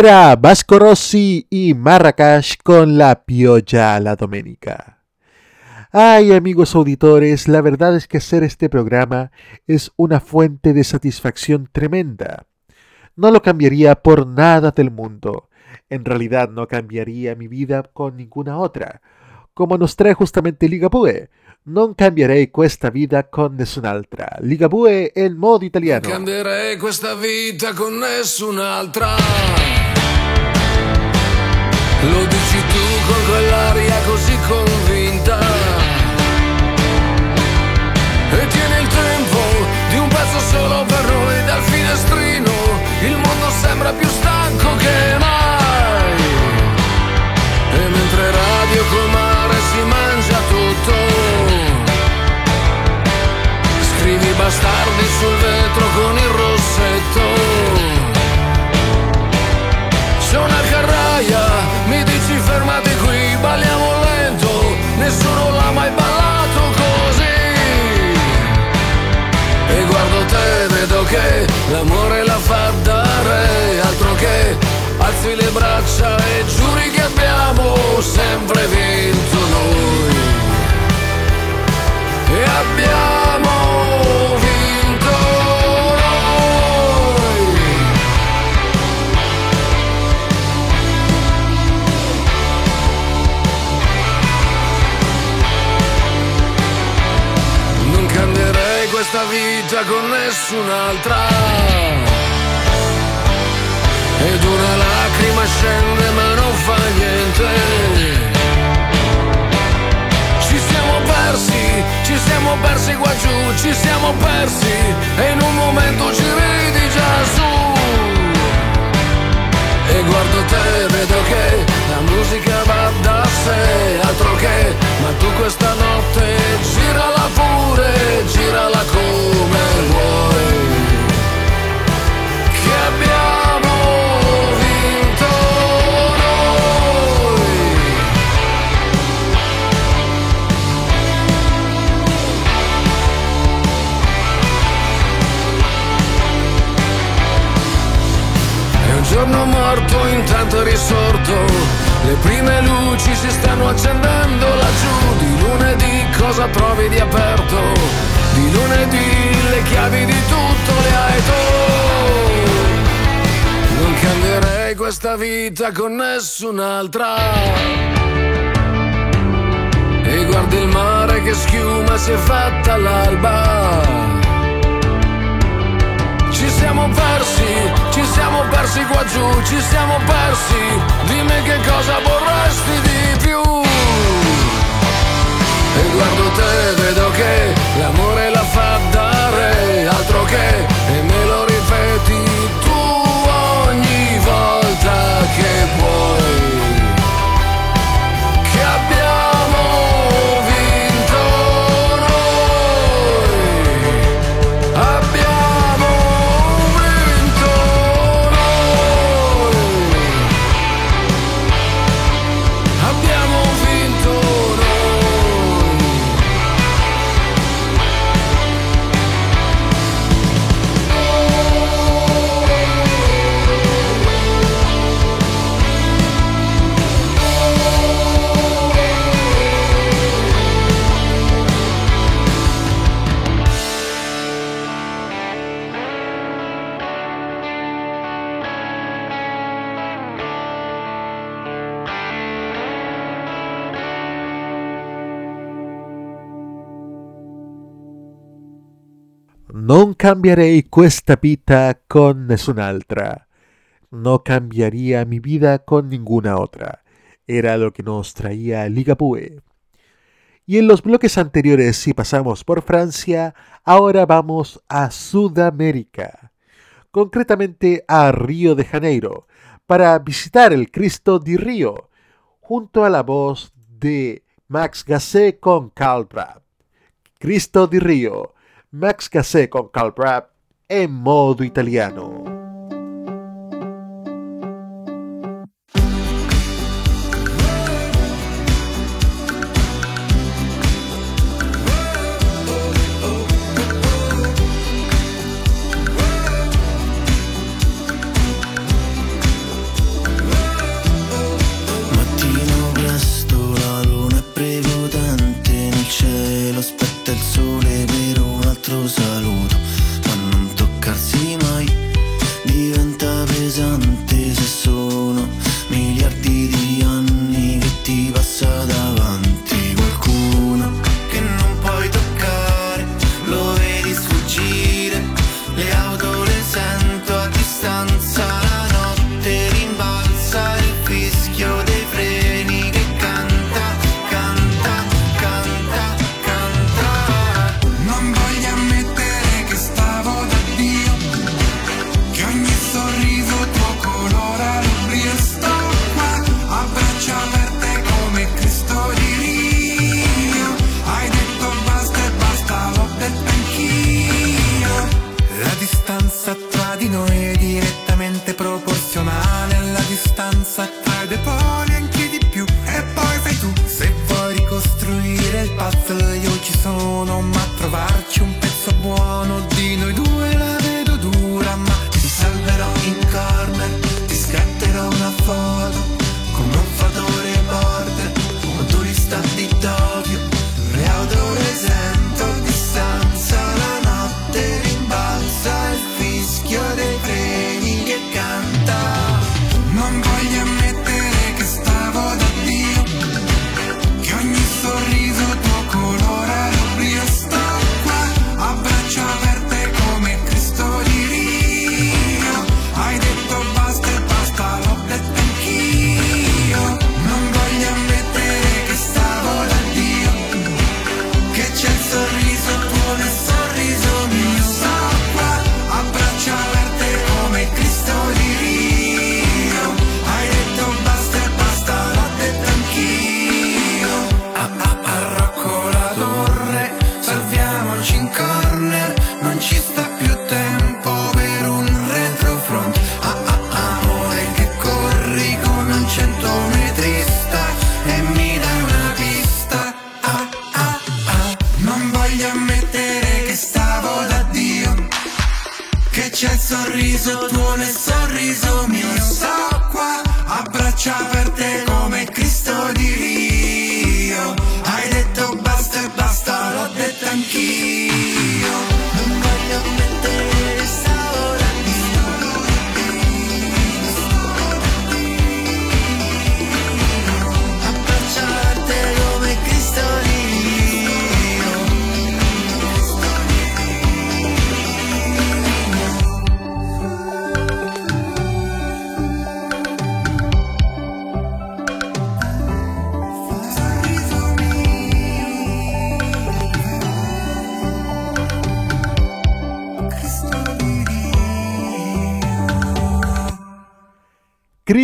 Era Vasco Rossi y Marrakech con la piolla la domenica. Ay amigos auditores, la verdad es que hacer este programa es una fuente de satisfacción tremenda. No lo cambiaría por nada del mundo. En realidad no cambiaría mi vida con ninguna otra. Come nos trae justamente Ligabue. Non cambierei questa vita con nessun'altra. Ligabue è il modo italiano. Cambierei questa vita con nessun'altra. Lo dici tu con quell'aria così convinta. E tieni il tempo di un pezzo solo per noi dal finestrino. Il mondo sembra più stanco che mai. E mentre radio col mare si mangia tutto. Scrivi bastardi sul vetro con il rossetto. L'amore la fa dare, altro che alzi le braccia e giuri che abbiamo sempre vinto noi. E abbiamo vinto noi. Non cambierei questa vita con nessun'altra. Ed una lacrima scende ma non fa niente. Ci siamo persi, ci siamo persi qua giù, ci siamo persi e in un momento ci vedi già su. E guardo te, vedo che la musica va da sé, altro che, chiavi di tutto le hai tu. Non cambierei questa vita con nessun'altra. E guardi il mare che schiuma si è fatta l'alba. Ci siamo persi, ci siamo persi qua giù, ci siamo persi. Dimmi che cosa vorresti di più. E guardo te, vedo che l'amore la fa dare, altro che, e me lo ripeti cambierei questa vita con nessun'altra. No cambiaría mi vida con ninguna otra. Era lo que nos traía Ligapue. Y en los bloques anteriores, si pasamos por Francia, ahora vamos a Sudamérica, concretamente a Río de Janeiro, para visitar el Cristo di Río, junto a la voz de Max Gassé con Carl Brab. Cristo di Río, Max Gassé con Carl Brab en modo italiano.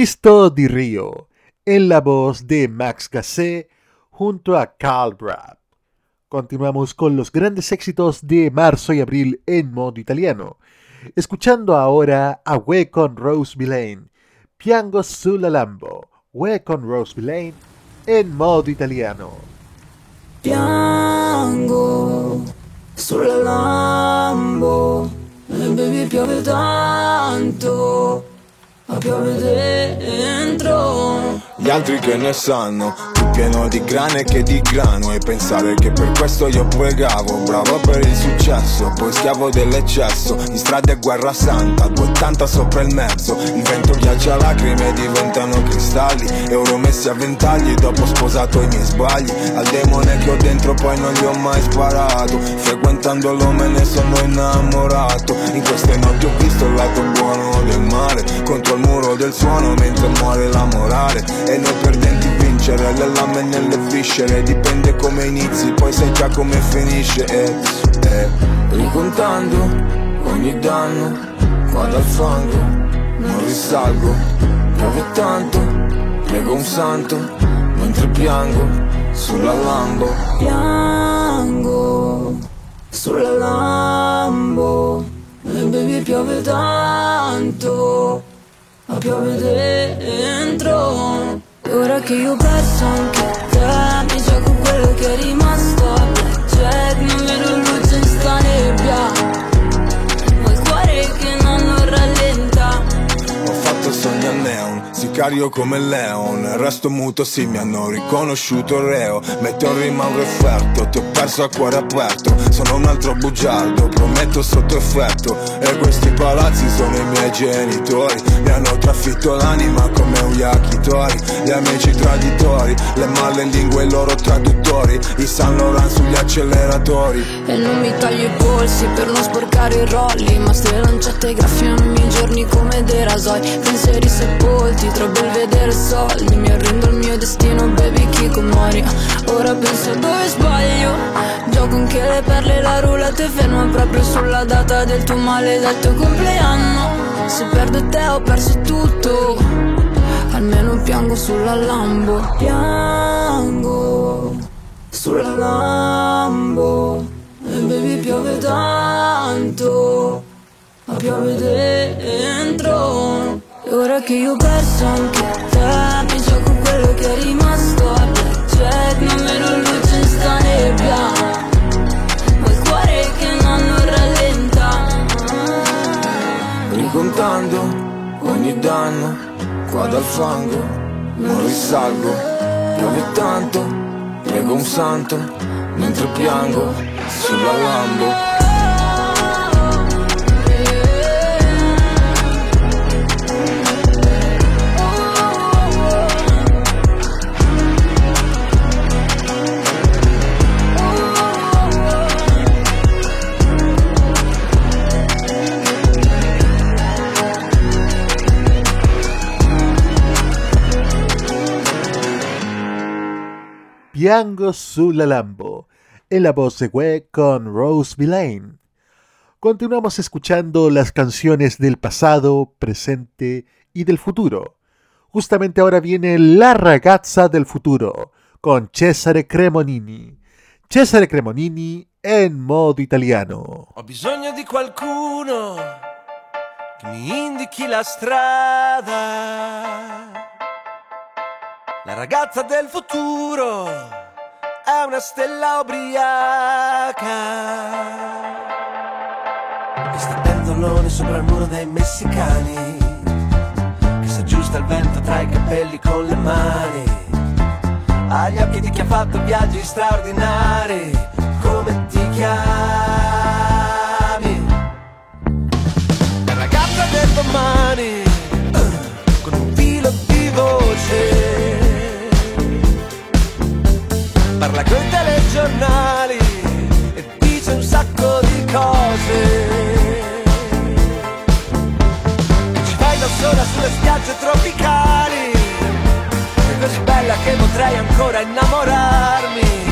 Cristo di Río, en la voz de Max Gassé junto a Carl Brab. Continuamos con los grandes éxitos de marzo y abril en modo italiano, escuchando ahora a We con Rose Villain, Piango sulla Lambo, We con Rose Villain en modo italiano. Piango sulla Lambo E baby piove tanto Ma piove dentro. Gli altri che ne sanno, più pieno di grane che di grano E pensare che per questo io pregavo, bravo per il successo Poi schiavo dell'eccesso, in strada è guerra santa 280 sopra il mezzo, il vento ghiaccia lacrime diventano cristalli Euro messi a ventagli, dopo sposato i miei sbagli Al demone che ho dentro poi non gli ho mai sparato Frequentandolo me ne sono innamorato In queste notti ho visto il lato buono del mare Contro il muro del suono mentre muore la morale. E noi perdenti vincere, le lame nelle viscere Dipende come inizi, poi sai già come finisce. E, e Ricontando ogni danno Qua dal fango non risalgo. Piove tanto, prego un santo Mentre piango sulla Lambo. Piango sulla Lambo E baby piove tanto Ma piove dentro. E ora che io ho anche te Mi gioco quello che è rimasto. A blackjack Non vedo luce in sta nebbia. Ma il cuore che non rallenta. Ho fatto sogni a neon, sicario come Leon. Resto muto, sì, mi hanno riconosciuto reo. Metto in rima un referto, ti ho perso a cuore aperto. Sono un altro bugiardo, prometto sotto effetto. E questi palazzi sono i miei genitori. Mi hanno trafitto l'anima come un yakitori. Gli amici traditori, le male lingue i loro traduttori. I San Laurent sugli acceleratori. E non mi taglio i polsi per non sporcare i rolli Ma ste lanciate graffiano i miei giorni come dei rasoi. Pensieri sepolti, tra bel vedere soldi. Mi arrendo al mio destino, baby, Kiko Mori? Ora penso dove sbaglio. Gioco anche le perle, la roulette ferma proprio sulla data del tuo maledetto compleanno. Se perdo te ho perso tutto. Almeno piango sulla Lambo. Piango sulla Lambo. E baby piove tanto. Ma piove dentro E ora che io ho perso anche te Mi gioco quello che è rimasto a blackjack Non vedo luce in sta nebbia Ma il cuore che non rallenta. Ricontando ogni danno Qua dal fango non risalgo. Piove tanto, prego un santo Mentre piango sulla Lambo Piango sulla Lambo, en la voz de Gwe con Rose Villain. Continuamos escuchando las canciones del pasado, presente y del futuro. Justamente ahora viene La ragazza del futuro con Cesare Cremonini. Cesare Cremonini en modo italiano. Ho bisogno di qualcuno che mi indichi la strada. La ragazza del futuro è una stella ubriaca. Che sta pendolone sopra il muro dei messicani. Che si aggiusta il vento tra i capelli con le mani. Agli occhi di chi ha fatto viaggi straordinari, come ti chiami? La ragazza del domani, parla coi telegiornali e dice un sacco di cose. da sola sulle spiagge tropicali È così bella che potrei ancora innamorarmi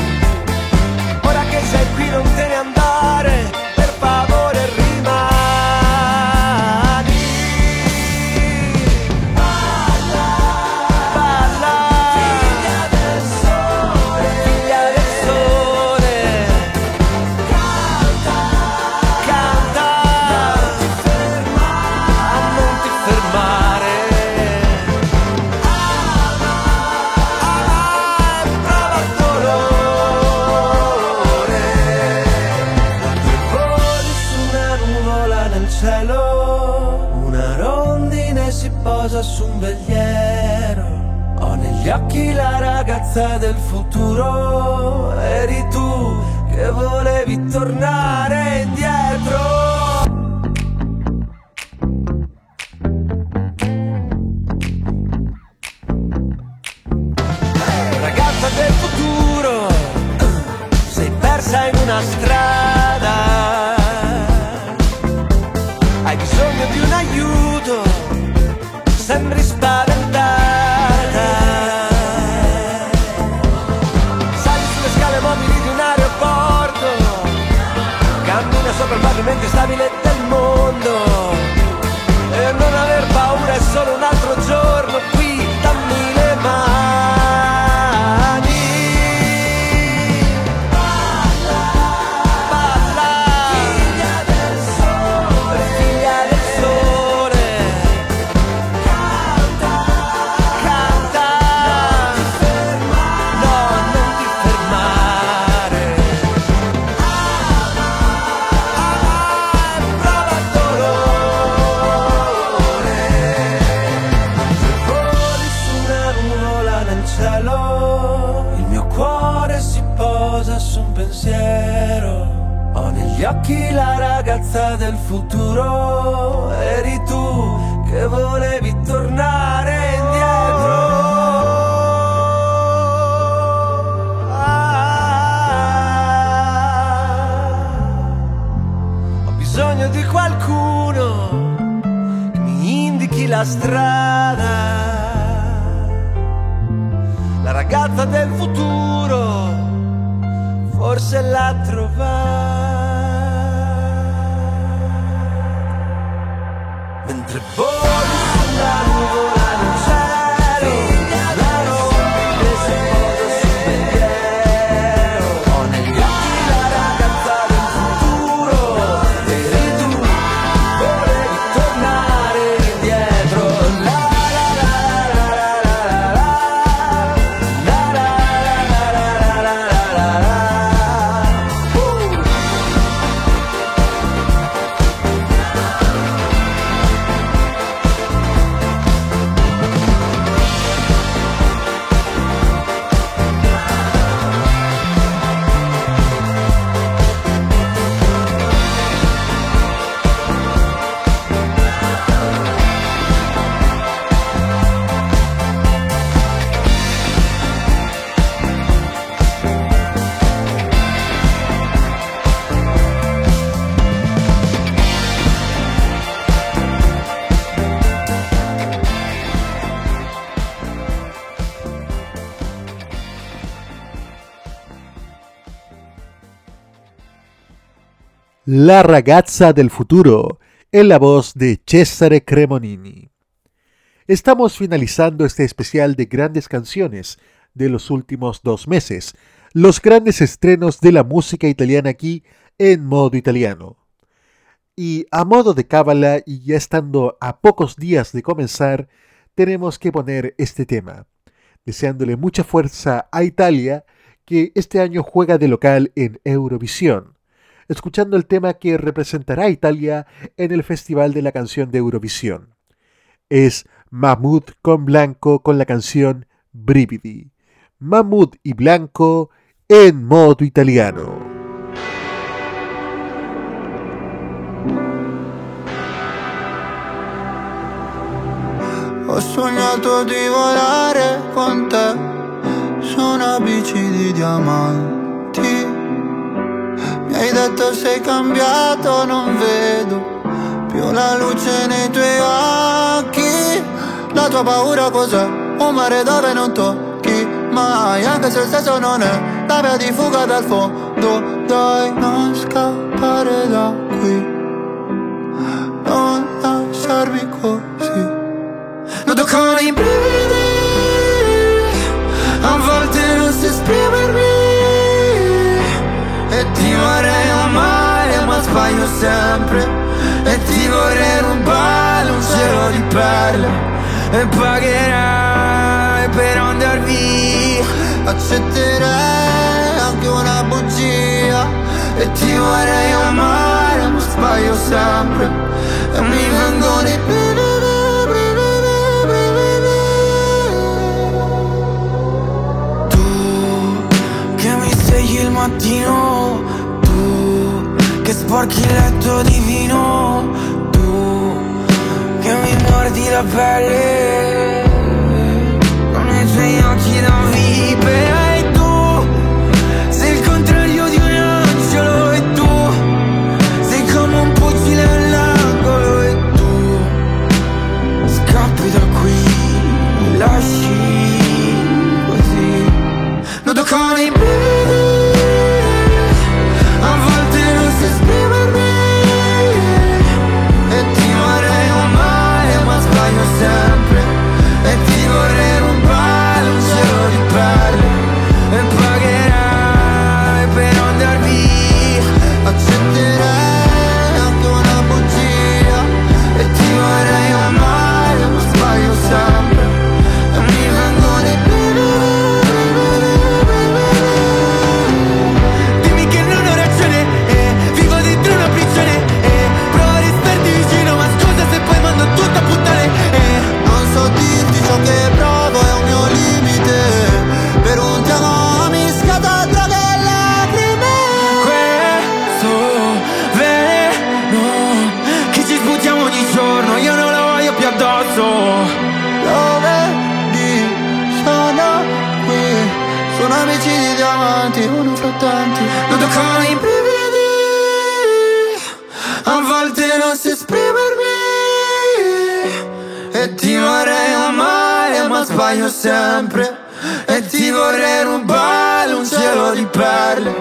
La ragazza del futuro, en la voz de Cesare Cremonini. Estamos finalizando este especial de grandes canciones de los últimos dos meses, los grandes estrenos de la música italiana aquí en modo italiano. Y a modo de cábala y ya estando a pocos días de comenzar, tenemos que poner este tema, deseándole mucha fuerza a Italia que este año juega de local en Eurovisión, escuchando el tema que representará a Italia en el Festival de la Canción de Eurovisión. Es Mahmoud con Blanco con la canción Brividi. Mahmoud y Blanco en modo italiano. Con te. Mi hai detto sei cambiato, non vedo più la luce nei tuoi occhi. La tua paura cos'è? Un mare dove non tocchi mai, anche se il senso non è la via di fuga dal fondo. Dai, non scappare da qui, non lasciarmi così. Noto con i brividi A volte non so esprimermi Vorrei amare ma sbaglio sempre. E ti vorrei rubare un cielo di perle. E pagherai per andar via. Accetterai anche una bugia. E ti vorrei amare ma sbaglio sempre. E mi vengono i brividi sporchi il letto di vino Tu che mi mordi la pelle Con i tuoi occhi da vipera sbaglio sempre. E ti vorrei rubare un cielo di perle.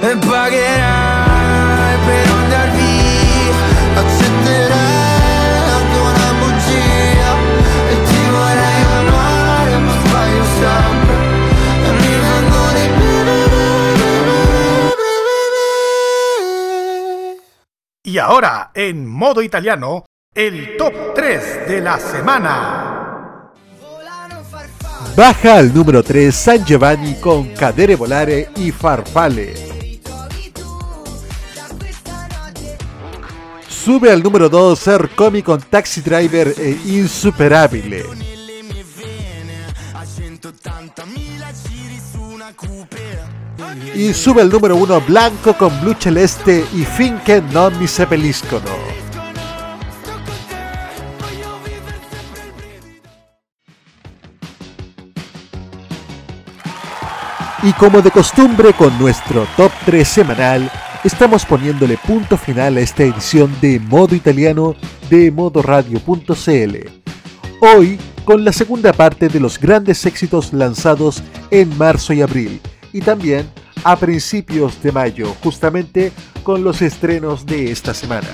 E pagherai per andar via. Accetterai anche una bugia. E ti vorrei amare, ma sbaglio sempre. E mi vengono i Y ahora, en modo italiano, el top 3 de la semana. Baja al número 3 San Giovanni con Cadere Volare y Farfalle. Sube al número 2 Sercomi con Taxi Driver e Insuperabile. Y sube al número 1 Blanco con Blue Celeste y Finché non mi seppelliscono. Y como de costumbre con nuestro top 3 semanal, estamos poniéndole punto final a esta edición de Modo Italiano de modoradio.cl. Hoy con la segunda parte de los grandes éxitos lanzados en marzo y abril, y también a principios de mayo, justamente con los estrenos de esta semana.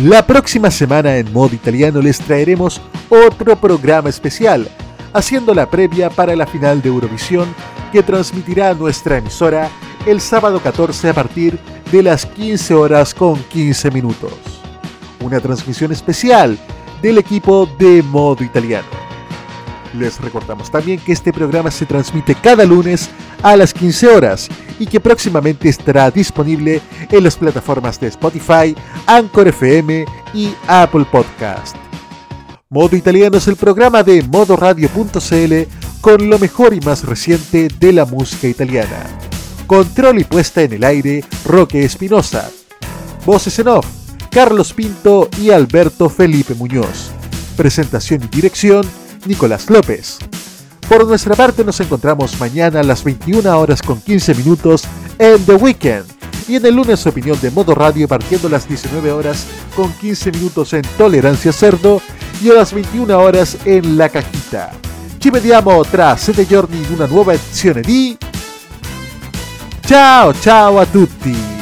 La próxima semana en Modo Italiano les traeremos otro programa especial, haciendo la previa para la final de Eurovisión que transmitirá nuestra emisora el sábado 14 a partir de las 15 horas con 15 minutos. Una transmisión especial del equipo de Modo Italiano. Les recordamos también que este programa se transmite cada lunes a las 15 horas y que próximamente estará disponible en las plataformas de Spotify, Anchor FM y Apple Podcast. Modo Italiano es el programa de modoradio.cl con lo mejor y más reciente de la música italiana. Control y puesta en el aire, Roque Espinosa. Voces en off, Carlos Pinto y Alberto Felipe Muñoz. Presentación y dirección, Nicolás López. Por nuestra parte nos encontramos mañana a las 21 horas con 15 minutos en The Weekend y en el lunes opinión de Modo Radio partiendo las 19 horas con 15 minutos en Tolerancia Cerdo y a las 21 horas en La Cajita. Ci vediamo tra sette giorni in una nuova edizione di Ciao ciao a tutti!